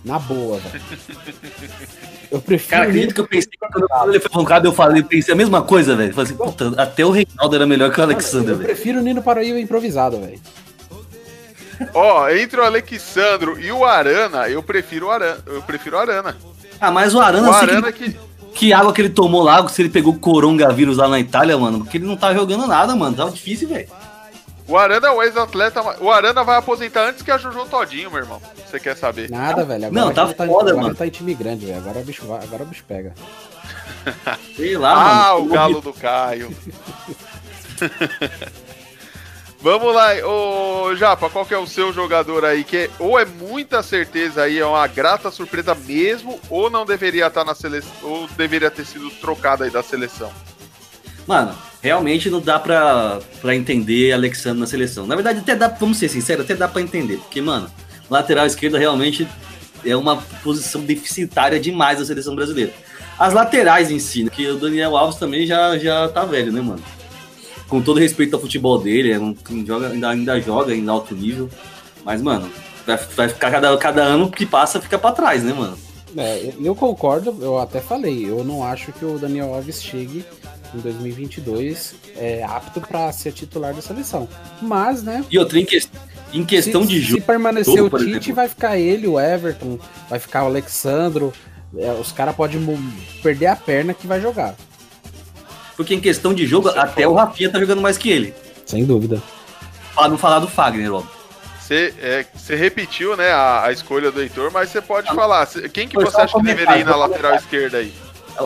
Na boa, velho. Eu prefiro. Cara, acredito que eu pensei quando ele foi roncado, eu falei, pensei a mesma coisa, velho. Falei assim, puta, até o Reinaldo era melhor que o Alexandre, velho. Eu prefiro o Nino Paraíba improvisado, velho. Ó, entre o Alexandro e o Arana, eu prefiro o Arana. Eu prefiro o Arana. Ah, mas o Arana, o Arana que... que água que ele tomou lá, se ele pegou coronavírus lá na Itália, mano, porque ele não tá jogando nada, mano. Tava difícil, velho. O Arana é o ex-atleta. O Arana vai aposentar antes que a Jojo Todinho, meu irmão. Você quer saber? Nada, velho. Agora não, tá tá, foda, agora mano. tá em time grande, velho. Agora o bicho agora o bicho pega. Sei lá, ah, mano. o galo do Caio. Vamos lá, ô Japa, qual que é o seu jogador aí? Que é, ou é muita certeza aí, é uma grata surpresa mesmo, ou não deveria estar na seleção, ou deveria ter sido trocado aí da seleção? Mano, realmente não dá pra, pra entender Alexandre na seleção. Na verdade, até dá, vamos ser sinceros, até dá pra entender. Porque, mano, lateral esquerda realmente é uma posição deficitária demais da seleção brasileira. As laterais em si, né, que o Daniel Alves também já, já tá velho, né, mano? Com todo respeito ao futebol dele, é um, joga, ainda, ainda joga em alto nível. Mas, mano, vai, vai ficar cada, cada ano que passa, fica para trás, né, mano? É, eu concordo, eu até falei, eu não acho que o Daniel Alves chegue em 2022 é, apto para ser titular da seleção. Mas, né? E outra, em, que, em questão se, de jogo. Se permanecer o Tite, exemplo. vai ficar ele, o Everton, vai ficar o Alexandro. É, os caras podem perder a perna que vai jogar. Porque em questão de jogo, Você até o Rafinha tá jogando mais que ele. Sem dúvida. Pra não falar do Fagner, ó. Você é, repetiu, né, a, a, escolha do Heitor, mas você pode ah, falar. Quem que você acha que deveria ir na lateral esquerda aí?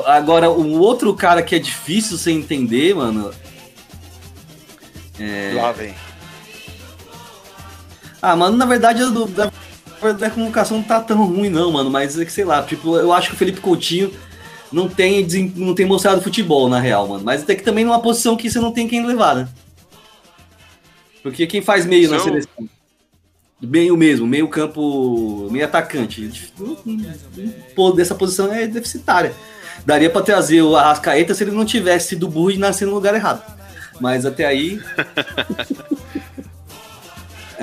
Agora, o outro cara que é difícil você entender, mano. É... Lá vem. Ah, mano, na verdade, a, a comunicação não tá tão ruim, não, mano. Mas é que sei lá, tipo, eu acho que o Felipe Coutinho não tem, não tem mostrado futebol, na real, mano. Mas até que também numa posição que você não tem quem levar, né? Porque quem faz meio na seleção? Meio mesmo, meio campo, meio atacante. Pô, dessa posição é deficitária. daria para trazer o Arrascaeta se ele não tivesse sido burro e nascido no lugar errado. Mas até aí.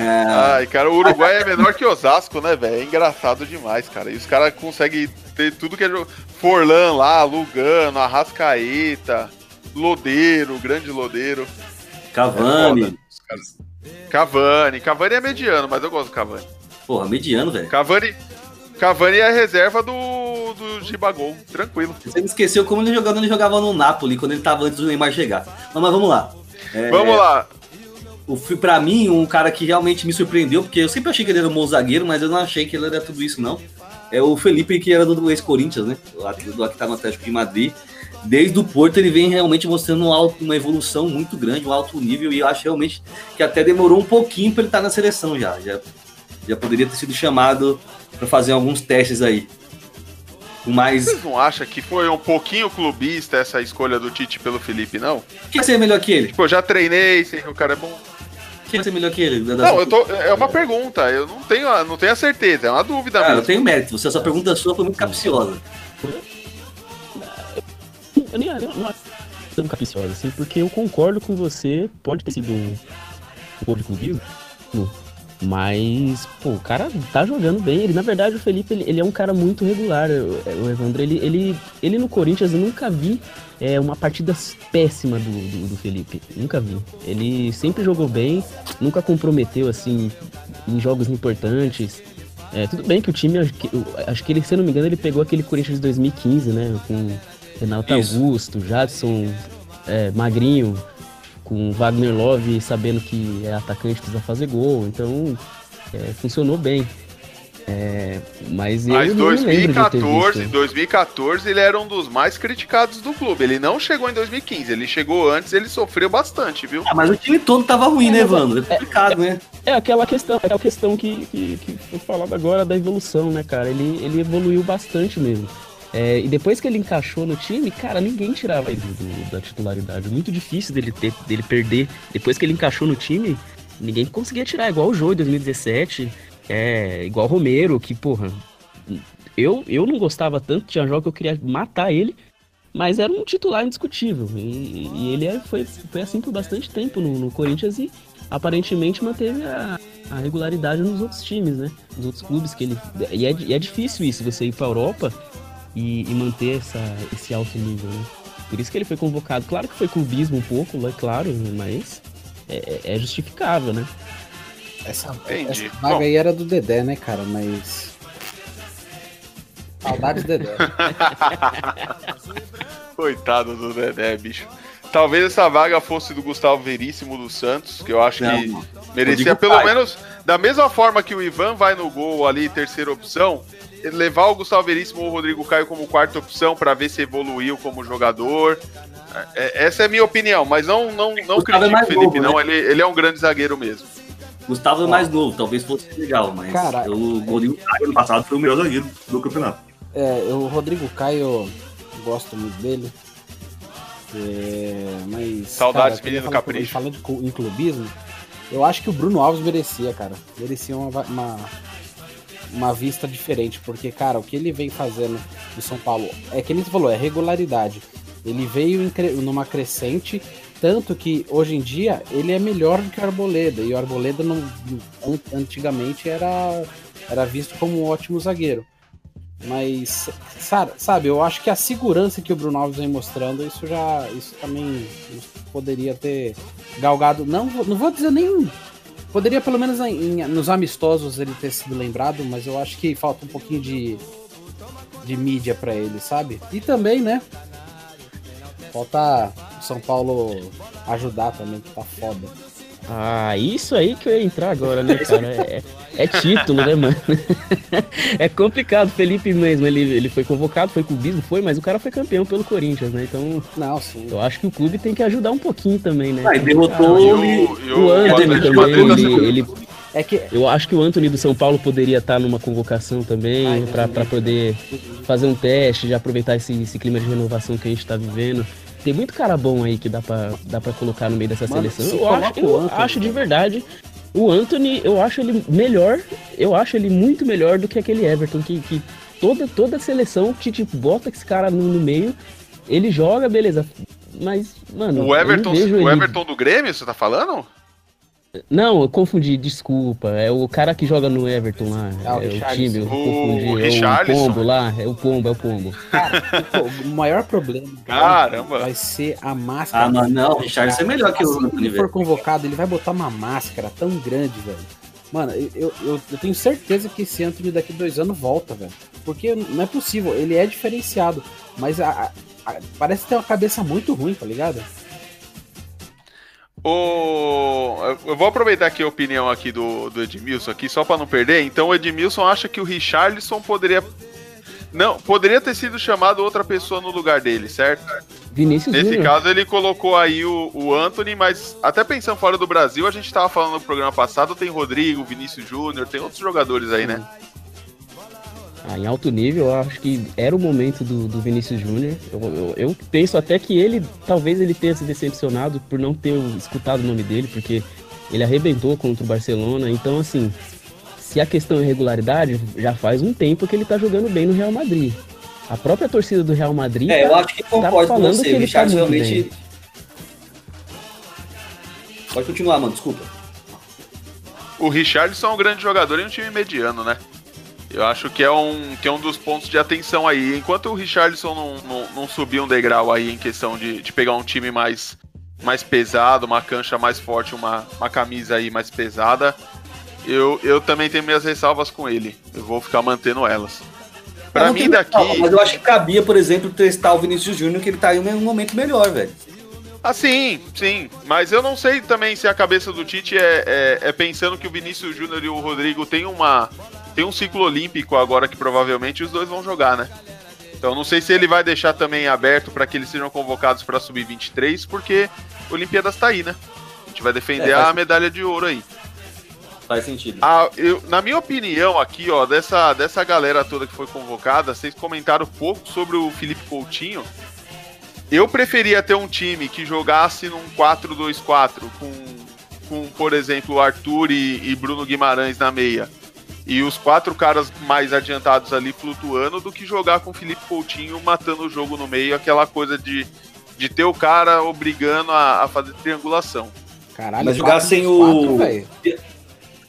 é... Ai, cara, o Uruguai é menor que Osasco, né, velho? É engraçado demais, cara. E os caras conseguem ter tudo que é jogo. Forlan lá, Lugano, Arrascaeta, Lodeiro, grande Lodeiro. Cavani. É Cavani. Cavani é mediano, mas eu gosto do Cavani. Porra, mediano, velho. Cavani. Cavani é a reserva do, do Gibagol, tranquilo. Você me esqueceu como ele jogava, ele jogava no Napoli, quando ele tava antes do Neymar chegar. Mas, mas vamos lá. É, vamos lá. O, pra mim, um cara que realmente me surpreendeu, porque eu sempre achei que ele era um bom zagueiro, mas eu não achei que ele era tudo isso, não. É o Felipe, que era do ex-Corinthians, né? Do que tá no Atlético de Madrid. Desde o Porto, ele vem realmente mostrando um alto, uma evolução muito grande, um alto nível, e eu acho realmente que até demorou um pouquinho para ele estar tá na seleção já. Já, já poderia ter sido chamado para fazer alguns testes aí. Mas... Vocês não acham que foi um pouquinho clubista essa escolha do Tite pelo Felipe, não? Quem ser melhor que ele? Tipo, eu já treinei, sei que o cara é bom. Ser melhor que ele? Não, eu tô, é uma pergunta, eu não tenho, não tenho a certeza, é uma dúvida Cara, mesmo. eu tenho mérito, você, essa pergunta sua foi muito capciosa. Eu nem eu não acho tão capciosa, assim, porque eu concordo com você, pode ter sido um, um público vivo, mas, pô, o cara tá jogando bem. Ele, na verdade, o Felipe, ele, ele é um cara muito regular. O, Evandro, ele, ele, ele no Corinthians, eu nunca vi é, uma partida péssima do, do, do, Felipe. Nunca vi. Ele sempre jogou bem, nunca comprometeu, assim, em jogos importantes. É, tudo bem que o time, acho que, acho que ele, se eu não me engano, ele pegou aquele Corinthians de 2015, né? Com Renato Isso. Augusto, Jadson, é, Magrinho, com Wagner Love sabendo que é atacante, precisa fazer gol, então é, funcionou bem. É, mas mas 2014, 2014 ele era um dos mais criticados do clube. Ele não chegou em 2015, ele chegou antes, ele sofreu bastante, viu? Ah, mas o time todo tava ruim, é, né, Evandro? É complicado, é, né? É aquela questão, é aquela questão que, que, que foi falada agora da evolução, né, cara? Ele, ele evoluiu bastante mesmo. É, e depois que ele encaixou no time, cara, ninguém tirava ele do, da titularidade. Muito difícil dele, ter, dele perder. Depois que ele encaixou no time, ninguém conseguia tirar. Igual o Jô em 2017, é, igual o Romero, que, porra, eu, eu não gostava tanto, tinha jogo que eu queria matar ele, mas era um titular indiscutível. E, e ele é, foi, foi assim por bastante tempo no, no Corinthians e aparentemente manteve a, a, regularidade nos outros times, né? Nos outros clubes que ele. E é, e é difícil isso, você ir pra Europa e, e manter essa, esse alto nível, né? Por isso que ele foi convocado. Claro que foi clubismo um pouco, é claro, mas é, é, justificável, né? Essa, essa vaga Bom. aí era do Dedé, né, cara? Mas. Saudades do Dedé. Coitado do Dedé, bicho. Talvez essa vaga fosse do Gustavo Veríssimo do Santos, que eu acho Não, que merecia pelo pai. menos, da mesma forma que o Ivan vai no gol ali, terceira opção, levar o Gustavo Veríssimo ou o Rodrigo Caio como quarta opção para ver se evoluiu como jogador. É, essa é a minha opinião, mas não, não, não é critico é o Felipe, novo, não. Né? Ele, ele é um grande zagueiro mesmo. Gustavo é mais novo, talvez fosse legal, mas Cara, o Rodrigo Caio ano passado foi o melhor zagueiro do campeonato. É, o Rodrigo Caio, gosto muito dele. É, mas. Saudades, cara, menino capricho. Falando em clubismo, eu acho que o Bruno Alves merecia, cara. Merecia uma, uma uma vista diferente, porque, cara, o que ele vem fazendo no São Paulo é que ele falou, é regularidade. Ele veio numa crescente, tanto que hoje em dia ele é melhor do que o Arboleda, e o Arboleda não, antigamente era, era visto como um ótimo zagueiro. Mas, sabe, eu acho que a segurança que o Bruno Alves vem mostrando, isso já. Isso também poderia ter galgado. Não, não vou dizer nem Poderia, pelo menos em, nos amistosos, ele ter sido lembrado, mas eu acho que falta um pouquinho de, de mídia para ele, sabe? E também, né? Falta São Paulo ajudar também, que tá foda. Ah, isso aí que eu ia entrar agora, né, cara? É, é título, né, mano? é complicado. Felipe mesmo, ele, ele foi convocado, foi cubismo, foi, mas o cara foi campeão pelo Corinthians, né? Então, não, sim. eu acho que o clube tem que ajudar um pouquinho também, né? Ah, e derrotou ah, o, o, Anthony também. Ele, ele, é que... Eu acho que o Anthony do São Paulo poderia estar numa convocação também, para poder fazer um teste, já aproveitar esse, esse clima de renovação que a gente está vivendo. Tem muito cara bom aí que dá pra, dá pra colocar no meio dessa Mano, seleção. Eu, acho, eu acho de verdade. O Anthony, eu acho ele melhor. Eu acho ele muito melhor do que aquele Everton que, que, toda, toda a seleção, que tipo, bota esse cara no, no meio, ele joga, beleza. Mas, mano. O Everton, o Everton do Grêmio, você tá falando? Não, eu confundi, desculpa. É o cara que joga no Everton lá. Ah, o é o time, eu confundi. O, é o Pombo lá, é o Pombo, é o Pombo. Cara, o, maior problema Caramba. vai ser a máscara. Ah, mas não, o Richardson é melhor que o Se ele for convocado, ele vai botar uma máscara tão grande, velho. Mano, eu, eu, eu tenho certeza que esse Anthony daqui dois anos volta, velho. Porque não é possível, ele é diferenciado. Mas a, a, a, parece ter uma cabeça muito ruim, tá ligado? O... Eu vou aproveitar aqui a opinião aqui do, do Edmilson aqui, só para não perder. Então o Edmilson acha que o Richarlison poderia. Não, poderia ter sido chamado outra pessoa no lugar dele, certo? Vinícius Nesse Júnior. caso, ele colocou aí o, o Anthony, mas até pensando fora do Brasil, a gente tava falando no programa passado, tem Rodrigo, Vinícius Júnior, tem outros jogadores aí, né? Ah, em alto nível, eu acho que era o momento do, do Vinícius Júnior. Eu, eu, eu, penso até que ele, talvez ele tenha se decepcionado por não ter escutado o nome dele, porque ele arrebentou contra o Barcelona. Então, assim, se a questão é regularidade, já faz um tempo que ele tá jogando bem no Real Madrid. A própria torcida do Real Madrid. É, tá, eu acho que concordo tá falando com você. Que ele tá realmente. Bem. Pode continuar, mano, desculpa. O Richardson é um grande jogador em um time mediano, né? Eu acho que é um, que é um dos pontos de atenção aí. Enquanto o Richardson não, não, não subir um degrau aí em questão de, de pegar um time mais, mais pesado, uma cancha mais forte, uma, uma camisa aí mais pesada, eu, eu também tenho minhas ressalvas com ele. Eu vou ficar mantendo elas. Pra mim daqui. Mas eu acho que cabia, por exemplo, testar o Vinícius Júnior, que ele tá em um momento melhor, velho. Ah, sim, sim. Mas eu não sei também se a cabeça do Tite é, é, é pensando que o Vinícius Júnior e o Rodrigo têm uma, tem um ciclo olímpico agora que provavelmente os dois vão jogar, né? Então não sei se ele vai deixar também aberto para que eles sejam convocados para subir 23, porque Olimpíadas tá aí, né? A gente vai defender é, a medalha de ouro aí. Faz sentido. Ah, eu, na minha opinião aqui, ó, dessa, dessa galera toda que foi convocada, vocês comentaram pouco sobre o Felipe Coutinho. Eu preferia ter um time que jogasse num 4-2-4 com, com, por exemplo, Arthur e, e Bruno Guimarães na meia e os quatro caras mais adiantados ali flutuando do que jogar com o Felipe Coutinho matando o jogo no meio, aquela coisa de, de ter o cara obrigando a, a fazer triangulação. Caralho, mas jogar sem o.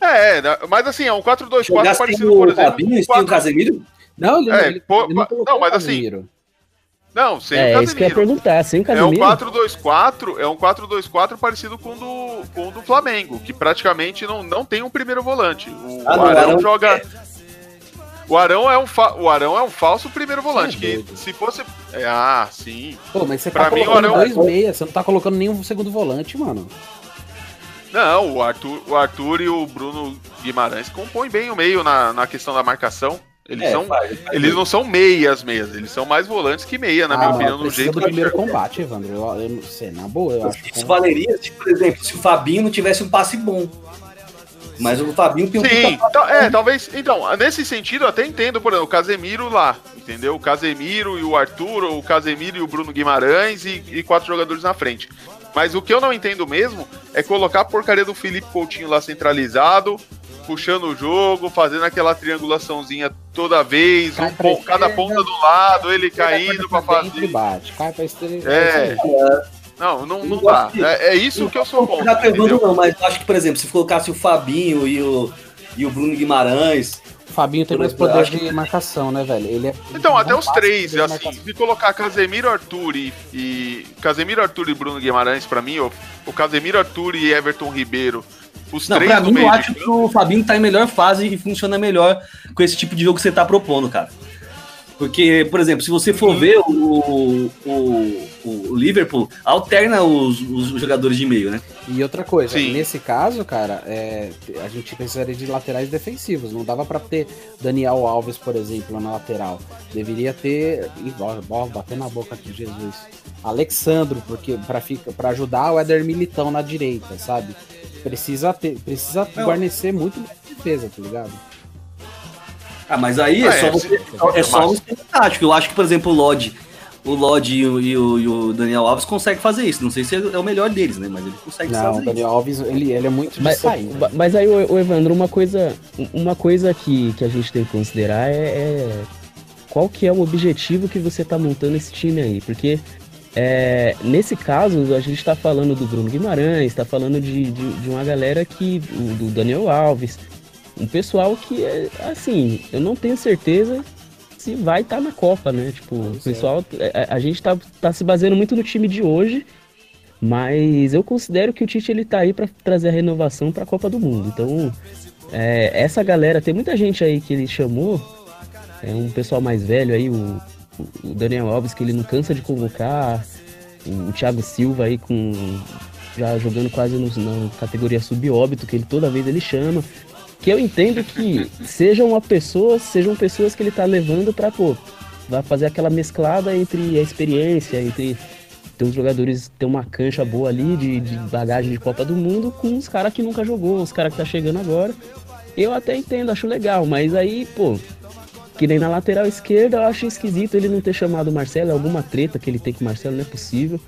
é, né, mas assim, é um 4-2-4 parecido, por exemplo. Fabinho, 4... o Casemiro? Não, ele, é, ele, pô, ele não, não mas assim. Não, sem é, o Casemiro. Isso que eu ia perguntar, sem o Casemiro. É um 4-2-4, é um 4-2-4 parecido com o do, com o do Flamengo, que praticamente não, não tem um primeiro volante. O, ah, o Arão, Arão joga. É. O Arão é um, fa... o Arão é um falso primeiro volante. É que se fosse. É, ah, sim. Pô, mas você pra tá mim, colocando o Arão... dois meias, você não tá colocando nenhum segundo volante, mano. Não, o Arthur, o Arthur e o Bruno Guimarães compõem bem o meio na, na questão da marcação. Eles, é, são, faz, faz eles não são meias mesmo, eles são mais volantes que meia, na ah, minha opinião, no jeito do primeiro combate, Evandro. Eu, eu não sei, na boa, eu acho. Isso valeria, se, por exemplo, se o Fabinho não tivesse um passe bom. Mas o Fabinho tem um Sim, então, é, talvez. Então, nesse sentido, eu até entendo, por exemplo, o Casemiro lá, entendeu? O Casemiro e o Arthur, ou o Casemiro e o Bruno Guimarães e, e quatro jogadores na frente. Mas o que eu não entendo mesmo é colocar a porcaria do Felipe Coutinho lá centralizado, puxando o jogo, fazendo aquela triangulaçãozinha toda vez, um cada ponta do lado, ele caindo para fazer. Bate, cai pra esquerda. É. Não, não, não dá. É, é, isso que eu sou. Não pergunto, não, mas acho que, por exemplo, se colocasse o Fabinho e o, e o Bruno Guimarães. O Fabinho tem mais poder de que... marcação, né, velho? Ele é então, até os três, assim, se colocar Casemiro, Arthur e, e. Casemiro, Arthur e Bruno Guimarães, pra mim, o, o Casemiro, Arthur e Everton Ribeiro os não, três pra mim, eu acho que o Fabinho tá em melhor fase e funciona melhor com esse tipo de jogo que você tá propondo, cara. Porque, por exemplo, se você for ver o, o, o Liverpool, alterna os, os, jogadores de meio, né? E outra coisa, Sim. nesse caso, cara, é, a gente precisaria de laterais defensivos. Não dava para ter Daniel Alves, por exemplo, na lateral. Deveria ter. Ó, bater na boca aqui, Jesus. Alexandro, porque para ajudar o Éder Militão na direita, sabe? Precisa ter, precisa Não. guarnecer muito defesa, tá ligado? Ah, mas aí é, ah, só, é, você, é, é só você tático. Eu acho que, por exemplo, o Lodge, o Lodge e o, e, o, e o, Daniel Alves conseguem fazer isso. Não sei se é o melhor deles, né? Mas ele consegue Não, fazer o Daniel isso. Alves, ele, ele é muito mas, sair, né? mas aí, o, Evandro, uma coisa, uma coisa que, que a gente tem que considerar é, é qual que é o objetivo que você tá montando esse time aí, porque é, nesse caso, a gente está falando do Bruno Guimarães, está falando de, de, de, uma galera que. do Daniel Alves. Um pessoal que, é, assim, eu não tenho certeza se vai estar tá na Copa, né? Tipo, o pessoal. A, é, é, a, gente tá, tá se baseando muito no time de hoje, mas eu considero que o Tite ele tá aí para trazer a renovação para a Copa do Mundo. Então, é, essa galera, tem muita gente aí que ele chamou, é um pessoal mais velho aí, o o Daniel Alves, que ele não cansa de convocar, o Thiago Silva aí com já jogando quase no, na categoria subóbito, que ele toda vez ele chama. Que eu entendo que sejam uma pessoa, sejam pessoas que ele tá levando para pô, vai fazer aquela mesclada entre a experiência, entre ter os jogadores ter uma cancha boa ali de, de bagagem de Copa do Mundo com os caras que nunca jogou, os caras que tá chegando agora. Eu até entendo, acho legal, mas aí, pô, que nem na lateral esquerda eu acho esquisito ele não ter chamado o Marcelo, alguma treta que ele tem com o Marcelo, não é possível.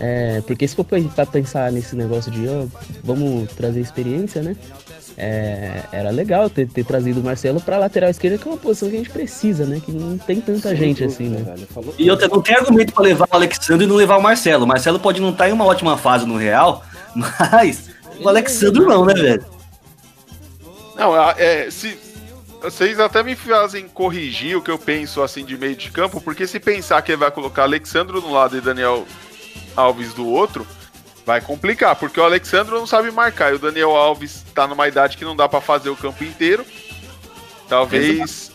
É, porque se for pra pensar nesse negócio de oh, vamos trazer experiência, né? É, era legal ter, ter trazido o Marcelo pra lateral esquerda, que é uma posição que a gente precisa, né? Que não tem tanta Sim, gente assim, né? Velho, e outra, não tem argumento para levar o Alexandre e não levar o Marcelo. O Marcelo pode não estar tá em uma ótima fase no Real, mas o Alexandre não, né, velho? Não, é, se, vocês até me fazem corrigir o que eu penso assim de meio de campo, porque se pensar que ele vai colocar Alexandro no lado e Daniel Alves do outro, vai complicar, porque o Alexandro não sabe marcar e o Daniel Alves tá numa idade que não dá para fazer o campo inteiro. Talvez.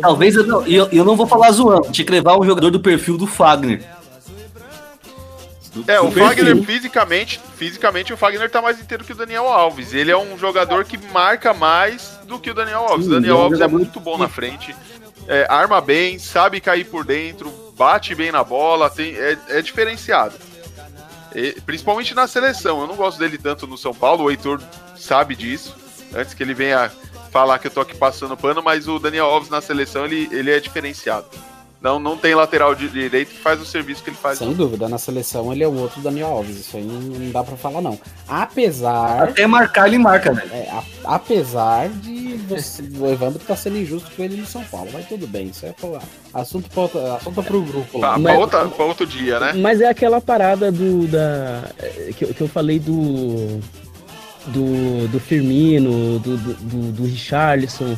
Talvez eu não, eu, eu não vou falar zoando, tinha que levar um jogador do perfil do Fagner. É, o Fagner fisicamente, fisicamente o Fagner tá mais inteiro que o Daniel Alves. Ele é um jogador que marca mais do que o Daniel Alves. Sim, o Daniel Alves é muito bom na frente, é, arma bem, sabe cair por dentro, bate bem na bola, tem, é, é diferenciado. E, principalmente na seleção. Eu não gosto dele tanto no São Paulo, o Heitor sabe disso. Antes que ele venha falar que eu tô aqui passando pano, mas o Daniel Alves na seleção ele, ele é diferenciado. Não, não tem lateral de direito que faz o serviço que ele faz. Sem dúvida, na seleção ele é o outro Daniel Alves. Isso aí não, não dá para falar, não. Apesar. Até marcar, ele marca, né? É, a, apesar de você, o Evandro tá sendo injusto com ele no São Paulo. Mas tudo bem, isso é pra, assunto, pra, assunto pro grupo lá. Pra, mas, pra, outra, pra outro dia, né? Mas é aquela parada do. Da, que, que eu falei do. Do, do Firmino, do, do, do, do Richarlison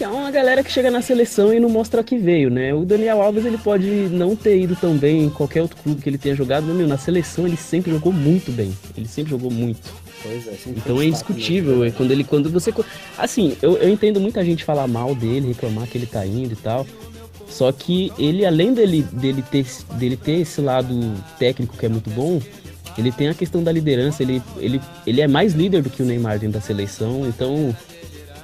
que é uma galera que chega na seleção e não mostra que veio, né? O Daniel Alves ele pode não ter ido tão bem em qualquer outro clube que ele tenha jogado, mas meu, na seleção ele sempre jogou muito bem. Ele sempre jogou muito. Pois é, então é indiscutível, mesmo, né? quando ele quando você assim, eu, eu entendo muita gente falar mal dele, reclamar que ele tá indo e tal. Só que ele além dele dele ter dele ter esse lado técnico que é muito bom, ele tem a questão da liderança, ele, ele, ele é mais líder do que o Neymar dentro da seleção, então é,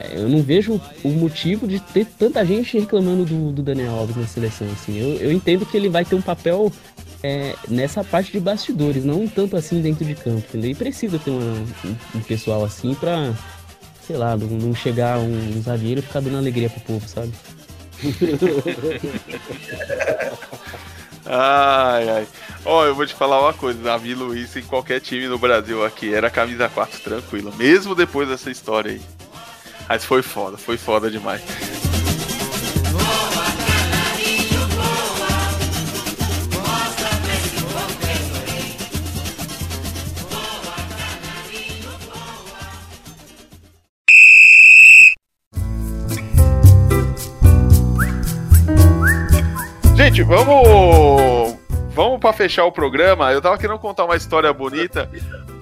eu não vejo o motivo de ter tanta gente reclamando do, do Daniel Alves na seleção. Assim. Eu, eu entendo que ele vai ter um papel é, nessa parte de bastidores, não tanto assim dentro de campo. Entendeu? E precisa ter uma, um, um, pessoal assim pra, sei lá, não, não chegar um, um zagueiro e ficar dando alegria pro povo, sabe? ai, ai. Ó, oh, eu vou te falar uma coisa, Davi Luiz em qualquer time no Brasil aqui era camisa 4 tranquilo, mesmo depois dessa história aí. Mas foi foda, foi foda demais. Gente, vamos. Vamos para fechar o programa. Eu tava querendo contar uma história bonita.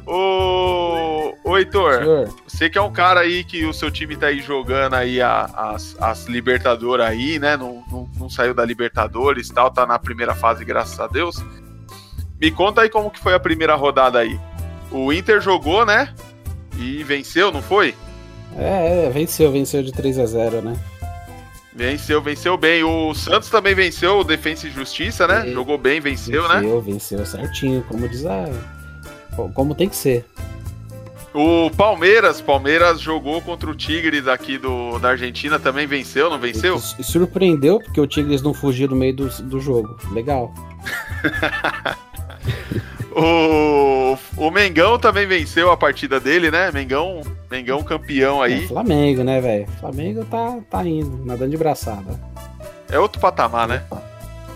Ô, ô Heitor, Senhor. Você que é um cara aí que o seu time tá aí jogando aí a, as, as Libertadores aí, né? Não, não, não, saiu da Libertadores e tal, tá na primeira fase, graças a Deus. Me conta aí como que foi a primeira rodada aí. O Inter jogou, né? E venceu, não foi? É, é venceu, venceu de 3 a 0 né? Venceu, venceu bem. O Santos também venceu o Defensa e Justiça, né? É, Jogou bem, venceu, venceu né? Venceu, venceu certinho, como diz a como tem que ser. O Palmeiras, Palmeiras jogou contra o Tigres aqui do, da Argentina, também venceu, não venceu? E, surpreendeu, porque o Tigres não fugiu no meio do, do jogo. Legal. o, o Mengão também venceu a partida dele, né? Mengão, Mengão campeão aí. É, Flamengo, né, velho? Flamengo tá, tá indo, nadando de braçada. é outro patamar, né?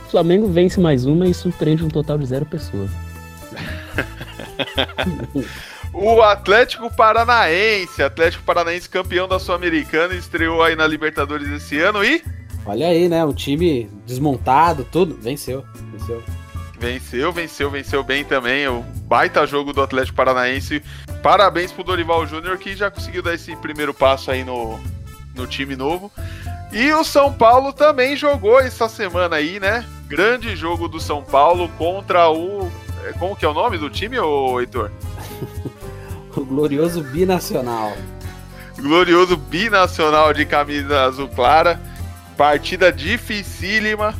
O Flamengo vence mais uma e surpreende um total de zero pessoas. o Atlético Paranaense, Atlético Paranaense campeão da Sul-Americana, estreou aí na Libertadores esse ano e. Olha aí, né? Um time desmontado, tudo. Venceu, venceu. Venceu, venceu, venceu bem também. O baita jogo do Atlético Paranaense. Parabéns pro Dorival Júnior que já conseguiu dar esse primeiro passo aí no, no time novo. E o São Paulo também jogou essa semana aí, né? Grande jogo do São Paulo contra o. É, como que é o nome do time, ô Heitor? o glorioso binacional. Glorioso binacional de camisa azul clara. Partida dificílima.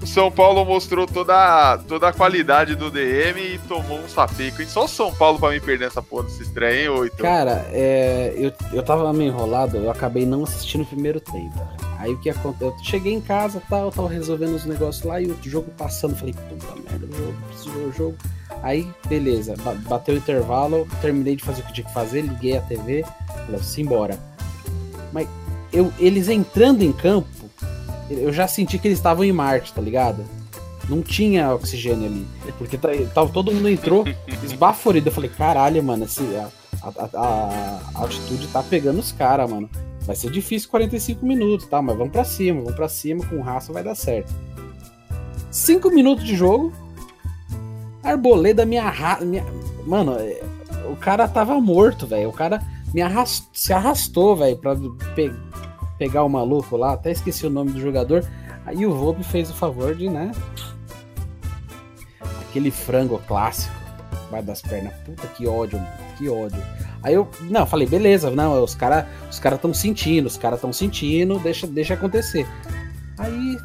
O São Paulo mostrou toda, toda a qualidade do DM e tomou um sapeco. E só o São Paulo pra me perder essa porra desse estreia, hein, Oito? Cara, é, eu, eu tava meio enrolado, eu acabei não assistindo o primeiro tempo. Aí o que aconteceu? Eu cheguei em casa tal, tava resolvendo os negócios lá e o jogo passando. Falei, puta merda, o jogo, o jogo. Aí, beleza, bateu o intervalo, terminei de fazer o que tinha que fazer, liguei a TV, falei, simbora. Mas eu, eles entrando em campo, eu já senti que eles estavam em Marte, tá ligado? Não tinha oxigênio ali. Porque tava, tá, todo mundo entrou esbaforido. Eu falei, caralho, mano, esse, a, a, a, a altitude tá pegando os caras, mano. Vai ser difícil 45 minutos, tá? Mas vamos pra cima, vamos pra cima, com raça vai dar certo. 5 minutos de jogo. Arboleda me arrasta. Minha... Mano, é, o cara tava morto, velho. O cara me arrast... se arrastou, velho, pra pe pegar o maluco lá, até esqueci o nome do jogador. Aí o Volpe fez o favor de, né? Aquele frango clássico, vai das pernas. Puta que ódio, que ódio. Aí eu, não, falei, beleza, não, os caras os cara estão sentindo, os caras estão sentindo, deixa, deixa acontecer. Aí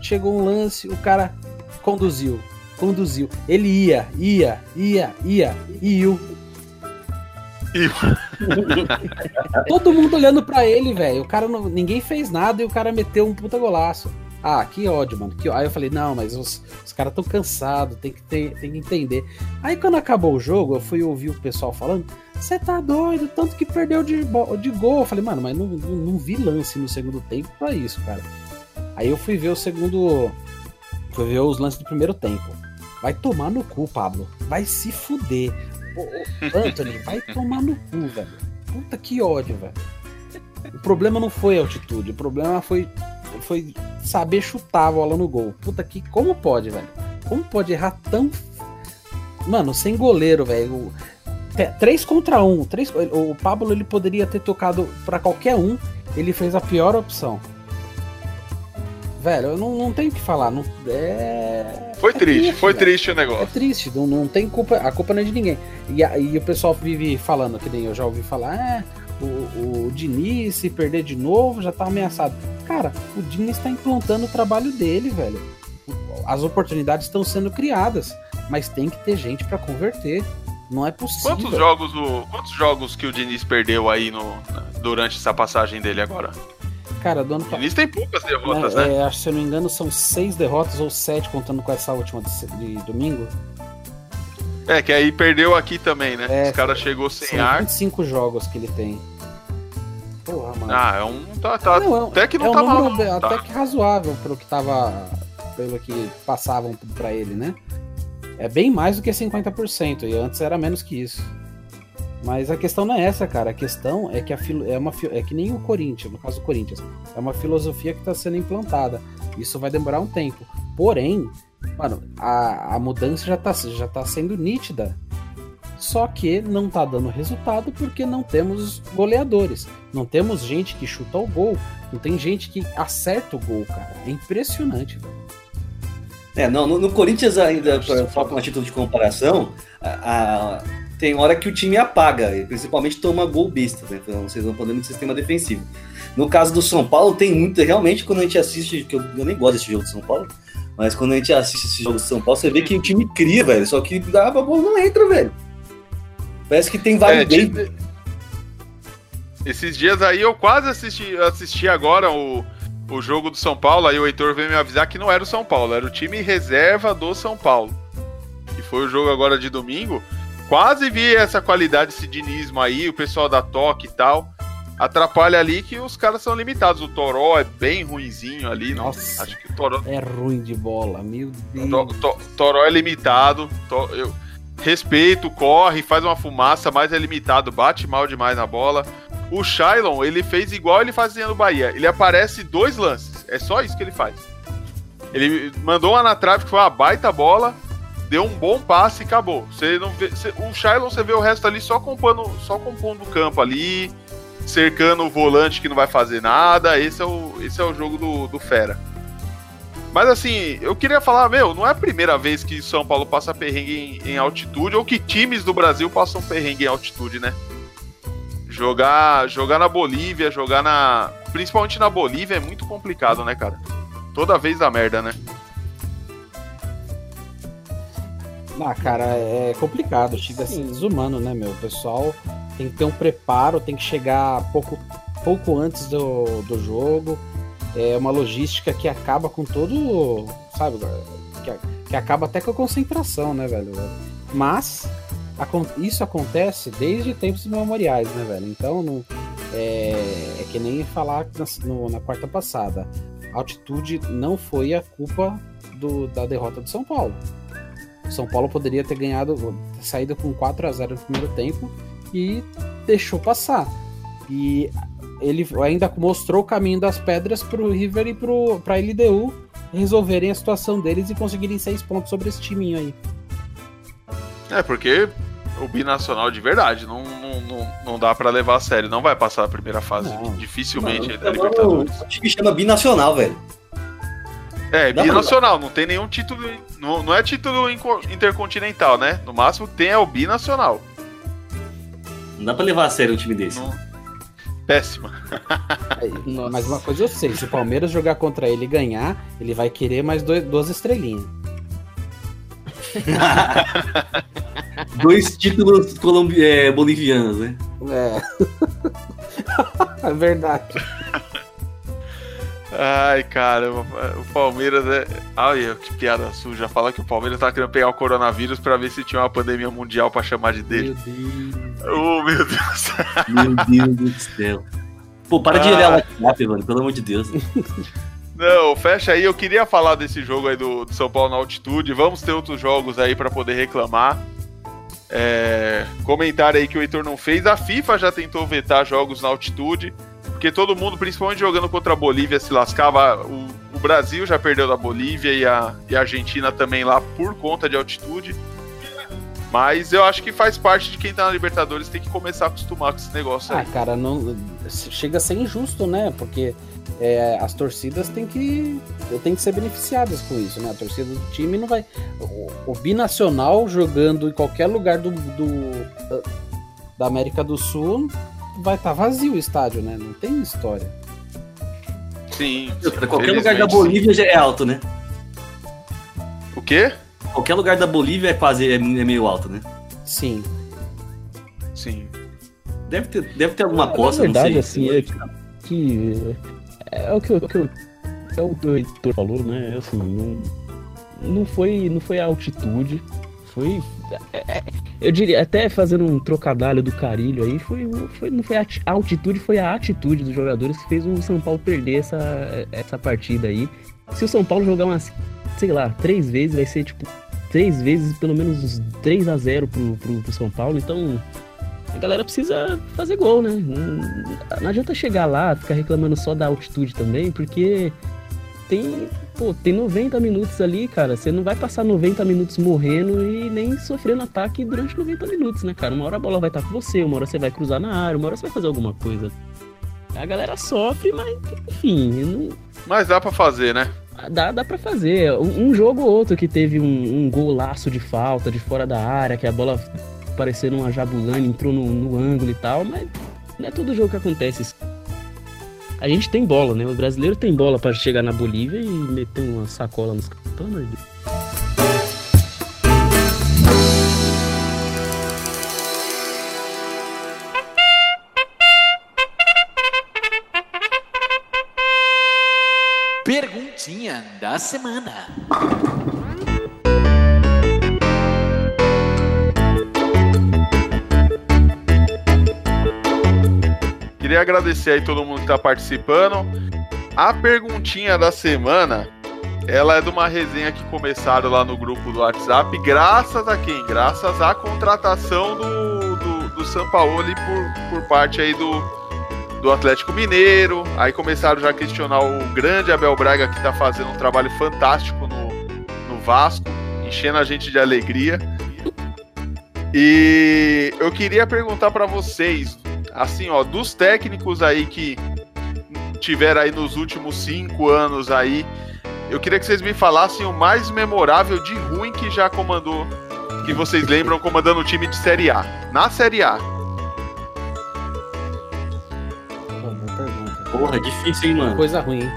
chegou um lance, o cara conduziu, conduziu. Ele ia, ia, ia, ia, e iu. Todo mundo olhando para ele, velho. O cara não, ninguém fez nada e o cara meteu um puta golaço. Ah, que ódio, mano. Que... Aí eu falei, não, mas os, os caras tão cansados, tem que, ter, tem que entender. Aí quando acabou o jogo, eu fui ouvir o pessoal falando, você tá doido, tanto que perdeu de, de gol. Eu falei, mano, mas não, não, não vi lance no segundo tempo pra isso, cara. Aí eu fui ver o segundo. Fui ver os lances do primeiro tempo. Vai tomar no cu, Pablo. Vai se fuder. Ô, Anthony, vai tomar no cu, velho. Puta que ódio, velho. O problema não foi a altitude, o problema foi, foi saber chutar a bola no gol. Puta que. Como pode, velho? Como pode errar tão. Mano, sem goleiro, velho. 3 contra 1. Um, três, o Pablo ele poderia ter tocado para qualquer um. Ele fez a pior opção. Velho, eu não, não tenho o que falar. Não, é, foi é triste, triste, foi triste o negócio. É triste, não, não tem culpa. A culpa não é de ninguém. E, e o pessoal vive falando, que nem eu já ouvi falar, ah, o, o Diniz se perder de novo já tá ameaçado. Cara, o Diniz tá implantando o trabalho dele, velho. As oportunidades estão sendo criadas, mas tem que ter gente para converter. Não é possível. Quantos jogos, o, quantos jogos que o Diniz perdeu aí no, durante essa passagem dele agora? Cara, do ano passado. Diniz tem poucas derrotas, é, né? É, acho, se eu não me engano, são seis derrotas ou sete, contando com essa última de, de domingo. É, que aí perdeu aqui também, né? É, Os caras chegou sem são ar. 25 jogos que ele tem. Porra, mano. Ah, é um. Tá, tá, não, é até que não é um tá mal. Até tá. que razoável pelo que tava. Pelo que passavam pra ele, né? É bem mais do que 50%, e antes era menos que isso. Mas a questão não é essa, cara. A questão é que a filo, é uma é que nem o Corinthians, no caso do Corinthians, é uma filosofia que está sendo implantada. Isso vai demorar um tempo. Porém, mano, a, a mudança já está já tá sendo nítida. Só que não tá dando resultado porque não temos goleadores. Não temos gente que chuta o gol. Não tem gente que acerta o gol, cara. É impressionante, velho. É, não, no, no Corinthians ainda, falta uma título de comparação, a, tem hora que o time apaga, principalmente toma gol besta, né? Então, vocês vão falando de sistema defensivo. No caso do São Paulo, tem muito, realmente, quando a gente assiste, que eu, eu nem gosto desse jogo do São Paulo, mas quando a gente assiste esse jogo do São Paulo, você vê que o time cria, velho, só que a bola não entra, velho. Parece que tem vários é, Esses dias aí eu quase assisti, assisti agora o o jogo do São Paulo, aí o Heitor veio me avisar que não era o São Paulo, era o time reserva do São Paulo. E foi o jogo agora de domingo. Quase vi essa qualidade, esse dinismo aí, o pessoal da Toque e tal. atrapalha ali que os caras são limitados. O Toró é bem ruinzinho ali. Nossa, acho que o Toró. É ruim de bola, meu Deus. To, to, Toró é limitado. To, eu respeito, corre, faz uma fumaça, mas é limitado, bate mal demais na bola. O Shailon, ele fez igual ele fazia no Bahia. Ele aparece dois lances. É só isso que ele faz. Ele mandou uma na trave que foi uma baita bola, deu um bom passe e acabou. Você não vê, você, o Shailon, você vê o resto ali só compondo, só compondo o campo ali, cercando o volante que não vai fazer nada. Esse é o, esse é o jogo do, do Fera. Mas assim, eu queria falar, meu, não é a primeira vez que São Paulo passa perrengue em, em altitude ou que times do Brasil passam perrengue em altitude, né? Jogar, jogar na Bolívia, jogar na. Principalmente na Bolívia é muito complicado, né, cara? Toda vez dá merda, né? Ah, cara, é complicado, chega a ser desumano, né, meu? O pessoal tem que ter um preparo, tem que chegar pouco, pouco antes do, do jogo. É uma logística que acaba com todo. Sabe? Que, que acaba até com a concentração, né, velho? Mas isso acontece desde tempos memoriais, né, velho? Então não, é, é que nem falar na, no, na quarta passada. A altitude não foi a culpa do, da derrota do São Paulo. São Paulo poderia ter ganhado, saído com 4 a 0 no primeiro tempo e deixou passar. E ele ainda mostrou o caminho das pedras para o River e para a LDU resolverem a situação deles e conseguirem seis pontos sobre esse timinho aí. É, porque o binacional de verdade não, não, não, não dá para levar a sério. Não vai passar a primeira fase. Não. Dificilmente não, da Libertadores. O time chama binacional, velho. É, dá binacional, não tem nenhum título. Não, não é título intercontinental, né? No máximo tem é o binacional. Não dá pra levar a sério um time desse. Não. Péssima. Mas uma coisa eu sei, se o Palmeiras jogar contra ele e ganhar, ele vai querer mais dois, duas estrelinhas. Dois títulos colombi é, bolivianos, né? É. é verdade. Ai, cara, o Palmeiras é. Ai, que piada suja. Falar que o Palmeiras tá querendo pegar o coronavírus pra ver se tinha uma pandemia mundial pra chamar de dele. Meu Deus. Oh, meu Deus. Meu Deus do céu. Pô, para ah. de olhar o WhatsApp, mano, pelo amor de Deus. Não, fecha aí. Eu queria falar desse jogo aí do, do São Paulo na altitude. Vamos ter outros jogos aí para poder reclamar. É, comentário aí que o Heitor não fez. A FIFA já tentou vetar jogos na altitude, porque todo mundo, principalmente jogando contra a Bolívia, se lascava. O, o Brasil já perdeu da Bolívia e a, e a Argentina também lá por conta de altitude. Mas eu acho que faz parte de quem tá na Libertadores tem que começar a acostumar com esse negócio ah, aí. Ah, cara, não chega a ser injusto, né? Porque é, as torcidas têm que, têm que ser beneficiadas com isso, né? A torcida do time não vai. O, o binacional jogando em qualquer lugar do, do da América do Sul vai estar tá vazio o estádio, né? Não tem história. Sim. sim qualquer lugar da Bolívia já é alto, né? O quê? Qualquer lugar da Bolívia é quase é, é meio alto, né? Sim. Sim. Deve ter, deve ter alguma coisa, Na verdade, assim, é que é, o que, eu, que eu, é o que o Heitor falou, né? Assim, não, não, foi, não foi a altitude, foi. É, é, eu diria, até fazendo um trocadilho do carilho aí, foi, foi, não foi a altitude, foi a atitude dos jogadores que fez o São Paulo perder essa, essa partida aí. Se o São Paulo jogar umas, sei lá, três vezes, vai ser tipo três vezes, pelo menos uns 3 a 0 pro, pro, pro São Paulo. Então, a galera precisa fazer gol, né? Não adianta chegar lá, ficar reclamando só da altitude também, porque tem, pô, tem 90 minutos ali, cara. Você não vai passar 90 minutos morrendo e nem sofrendo ataque durante 90 minutos, né, cara? Uma hora a bola vai estar com você, uma hora você vai cruzar na área, uma hora você vai fazer alguma coisa. A galera sofre, mas enfim. Não... Mas dá para fazer, né? Dá, dá pra fazer. Um, um jogo ou outro que teve um, um gol laço de falta, de fora da área, que a bola parecendo uma jabulani, entrou no, no ângulo e tal, mas não é todo jogo que acontece isso. A gente tem bola, né? O brasileiro tem bola para chegar na Bolívia e meter uma sacola nos Pelo. Perguntinha da semana. Queria agradecer aí todo mundo que tá participando. A perguntinha da semana, ela é de uma resenha que começaram lá no grupo do WhatsApp, graças a quem? Graças à contratação do, do, do Sampaoli por, por parte aí do, do Atlético Mineiro. Aí começaram já a questionar o grande Abel Braga, que tá fazendo um trabalho fantástico no, no Vasco, enchendo a gente de alegria. E eu queria perguntar para vocês, assim, ó, dos técnicos aí que tiveram aí nos últimos cinco anos aí, eu queria que vocês me falassem o mais memorável de ruim que já comandou, que vocês lembram comandando o time de Série A. Na Série A. Porra, difícil, hein, mano? Coisa ruim, hein?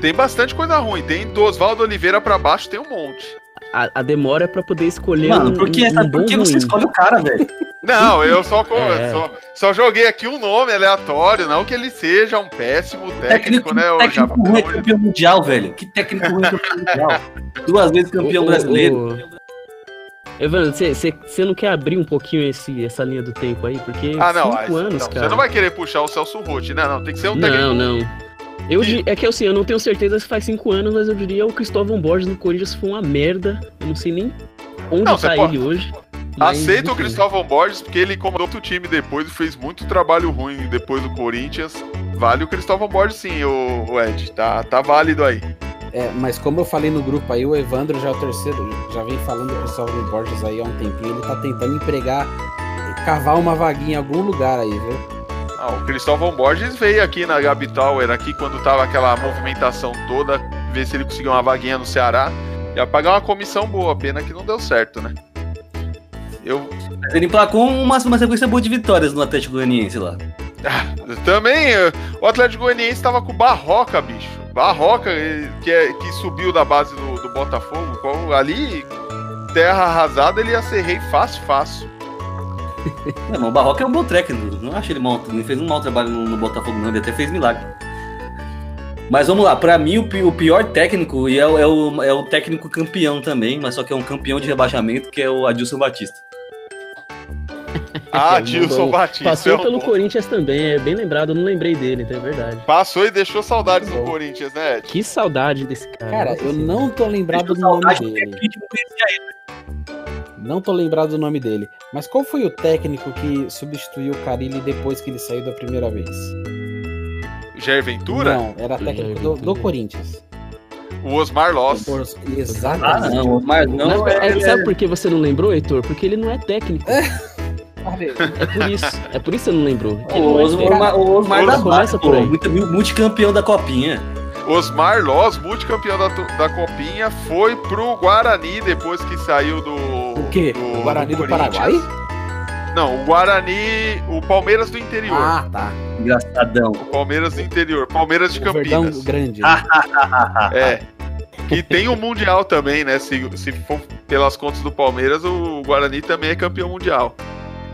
Tem bastante coisa ruim. Tem do Oswaldo Oliveira para baixo, tem um monte. A, a demora é pra poder escolher Mano, um, por que, um, um por bom que você ruim. escolhe o cara, velho? Não, eu só, É. só, só joguei aqui um nome aleatório, não que ele seja um péssimo técnico, né? O técnico ruim é campeão mundial, velho. Que técnico ruim é campeão mundial? Duas vezes campeão brasileiro. Evandro, você não quer abrir um pouquinho esse, essa linha do tempo aí? Porque Ah, não, cinco anos, não, cara. você não vai querer puxar o Celso Rotti, né? Não, tem que ser um técnico. Não, não. Eu, é que assim, eu não tenho certeza se faz cinco anos, mas eu diria o Cristóvão Borges no Corinthians foi uma merda. Eu não sei nem onde Não, tá pode- ele hoje. Mas, Aceita o. Cristóvão Borges, porque ele comandou outro time depois e fez muito trabalho ruim depois do Corinthians. Vale o Cristóvão Borges sim, o, o Ed. Tá, tá válido aí. É, mas como eu falei no grupo aí, o Evandro já é o terceiro, já vem falando do Cristóvão Borges aí há um tempinho, ele tá tentando empregar, cavar uma vaguinha em algum lugar aí, viu? Ah, o Cristóvão Borges veio aqui na Gabi Tower, aqui quando tava aquela movimentação toda, ver se ele conseguiu uma vaguinha no Ceará. Ia pagar uma comissão boa, pena que não deu certo, né? Eu Mas Ele emplacou uma, uma sequência boa de vitórias no Atlético Goianiense lá. também, eh, o Atlético Goianiense tava com o Barroca, bicho. Barroca, eh, que, é, que subiu da base do, do Botafogo. qual- Ali, terra arrasada, ele ia ser rei fácil, fácil. Não, mas o Barroca é um bom técnico. Não acho ele mal. Ele fez um mau trabalho no, no Botafogo, não. Ele até fez milagre. Mas vamos lá, pra mim o, pi- o pior técnico, e é, o- é o, é o técnico campeão também, mas só que é um campeão de rebaixamento, que é o Adilson Batista. Ah, Dilson mandou- Batista. Passou é pelo bom. Corinthians também, é bem lembrado, eu não lembrei dele, então é verdade. Passou e deixou saudades do. Corinthians, né, Ed? Que saudade desse cara. Cara, eu não tô lembrado do nome dele. não tô lembrado do nome dele. Mas qual foi o técnico que substituiu o Carilli depois que ele saiu da primeira vez? Jair Ventura? Não, era técnico do, do Corinthians. O Osmar Loss. Por- Ah, Exatamente. não, mas Não, não é, é. sabe por que você não lembrou, Heitor? Porque ele não é técnico. É por isso. É por isso que você não lembrou. O não é Osmar, o Osmar da por pô, aí. muito- multicampeão da copinha. Osmar Loss, multicampeão da, da Copinha, foi pro Guarani depois que saiu do. O quê? do- O Guarani do Corinthians. Paraguai? Não, o Guarani. O Palmeiras do interior. Ah, tá. Engraçadão. O Palmeiras do interior. Palmeiras de O Verdão Campinas. Grande. É. E tem o Mundial também, né? Se, se for pelas contas do Palmeiras, o Guarani também é campeão mundial.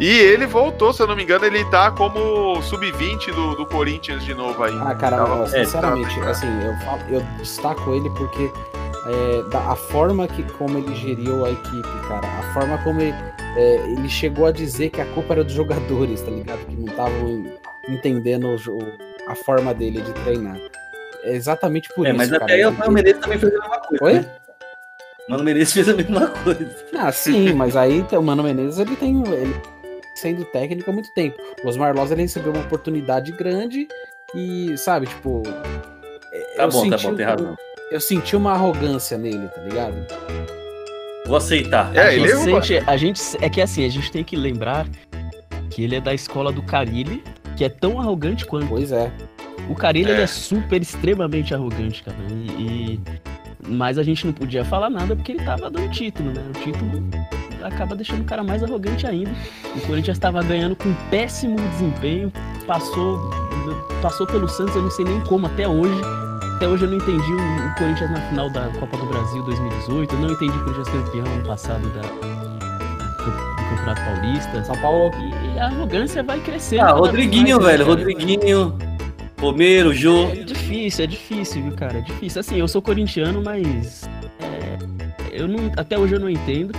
E ele voltou, se eu não me engano, ele tá como sub-20 do, do Corinthians de novo aí. Ah, cara, Tava- ó, sinceramente, tá- assim, eu, falo- eu destaco ele porque é, da, a forma que como ele geriu a equipe, cara, a forma como ele, é, ele chegou a dizer que a culpa era dos jogadores, tá ligado? Que não estavam entendendo o a forma dele de treinar. É exatamente por É, isso, mas cara. até aí o Mano Menezes também fez a mesma coisa. Oi? né? O Mano Menezes fez a mesma coisa. Ah, sim, mas aí o Mano Menezes ele tem ele sendo técnico há muito tempo. O Osmar Loz ele recebeu uma oportunidade grande e, sabe, tipo. é, Tá eu bom, tá senti bom, tem um- razão. Eu senti uma arrogância nele, tá ligado? Vou aceitar. É, ele é a, um- gente, a gente é que assim, a gente tem que lembrar que ele é da escola do Carilli, que é tão arrogante quanto. Pois é. O Carilli É. ele é super, extremamente arrogante, cara. E, e- Mas a gente não podia falar nada porque ele tava dando título, né? O título acaba deixando o cara mais arrogante ainda. O Corinthians estava ganhando com péssimo desempenho, passou, passou pelo Santos, eu não sei nem como até hoje. Até hoje eu não entendi o, Corinthians na final da Copa do Brasil 2018, eu não entendi o Corinthians campeão ano passado da, do, Campeonato Paulista. São Paulo. E, a arrogância vai crescendo. Ah, Rodriguinho, mais, velho. né, cara? Rodriguinho, Romero, Jô. É difícil, é difícil, viu, cara? É difícil. Assim, eu sou corintiano, mas. é, eu não, até hoje eu não entendo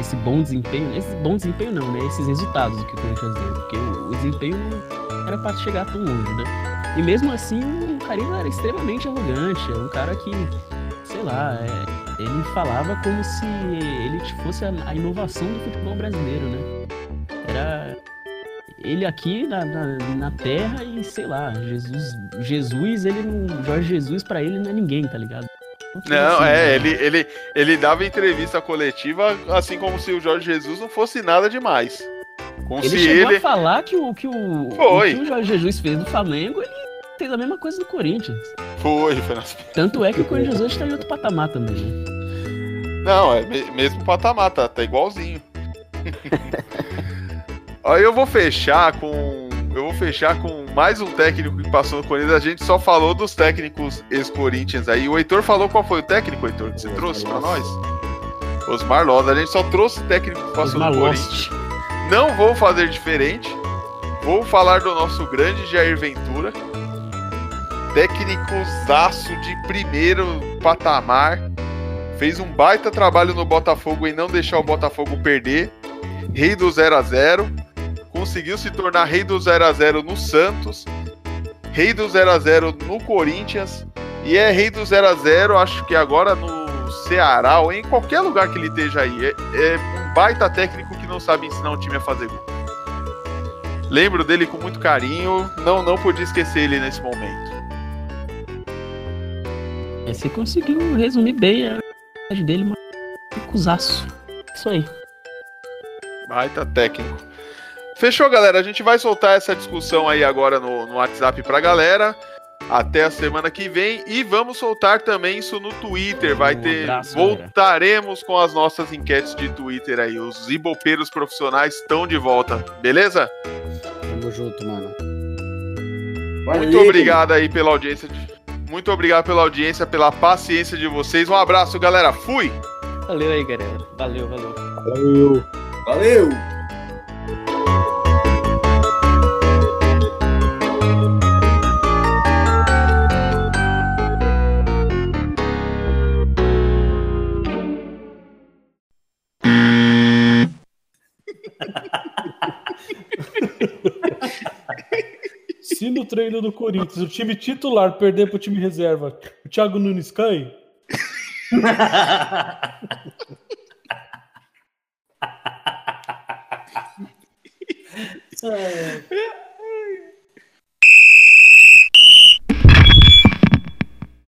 esse, bom desempenho. Esse bom desempenho não, né? Esses resultados que o Corinthians deu. Porque o, o desempenho não era para chegar tão longe, né? E mesmo assim, o Carilho era extremamente arrogante, é um cara que, sei lá, é, ele falava como se ele fosse a, a inovação do futebol brasileiro, né? Era ele aqui na, na, na, terra e sei lá, Jesus, Jesus, ele não, Jorge Jesus para ele não é ninguém, tá ligado? Não, é, ele, ele, ele dava entrevista coletiva assim como se o Jorge Jesus não fosse nada demais. Como ele se chegou ele a falar que o que o, Foi. o que o Jorge Jesus fez no Flamengo, ele fez a mesma coisa no Corinthians. Foi, foi Tanto é que o Corinthians hoje tá em outro patamar também. Né? Não, é mesmo patamar, tá, tá igualzinho. Aí eu vou fechar com. Eu vou fechar com mais um técnico que passou no Corinthians. A gente só falou dos técnicos ex-Corinthians aí. O Heitor falou qual foi o técnico, Heitor, que você trouxe para nós? Osmar Loss. A gente só trouxe técnico que passou Osmar no Corinthians. Não vou fazer diferente. Vou falar do nosso grande Jair Ventura. Técnico zaço de primeiro patamar. Fez um baita trabalho no Botafogo em não deixar o Botafogo perder. Rei do 0 a 0 conseguiu se tornar rei do 0 a 0 no Santos, rei do 0 a 0 no Corinthians e é rei do 0 a 0 acho que agora no Ceará ou em qualquer lugar que ele esteja aí. É, é um baita técnico que não sabe ensinar um time a fazer gol. Lembro dele com muito carinho, não, não podia esquecer ele nesse momento. É, você conseguiu resumir bem a dele, mas cusaço. Isso aí. Baita técnico. Fechou, galera? A gente vai soltar essa discussão aí agora no, no WhatsApp pra galera. Até a semana que vem. E vamos soltar também isso no Twitter. Vai um ter. Abraço, voltaremos galera. com as nossas enquetes de Twitter aí. Os ibopeiros profissionais estão de volta. Beleza? Tamo junto, mano. Muito obrigado aí pela audiência. Muito obrigado pela audiência, pela paciência de vocês. Um abraço, galera. Fui! Valeu aí, galera. Valeu, valeu. Valeu. Valeu. Se no treino do Corinthians o time titular perder pro time reserva, o Thiago Nunes cai? é.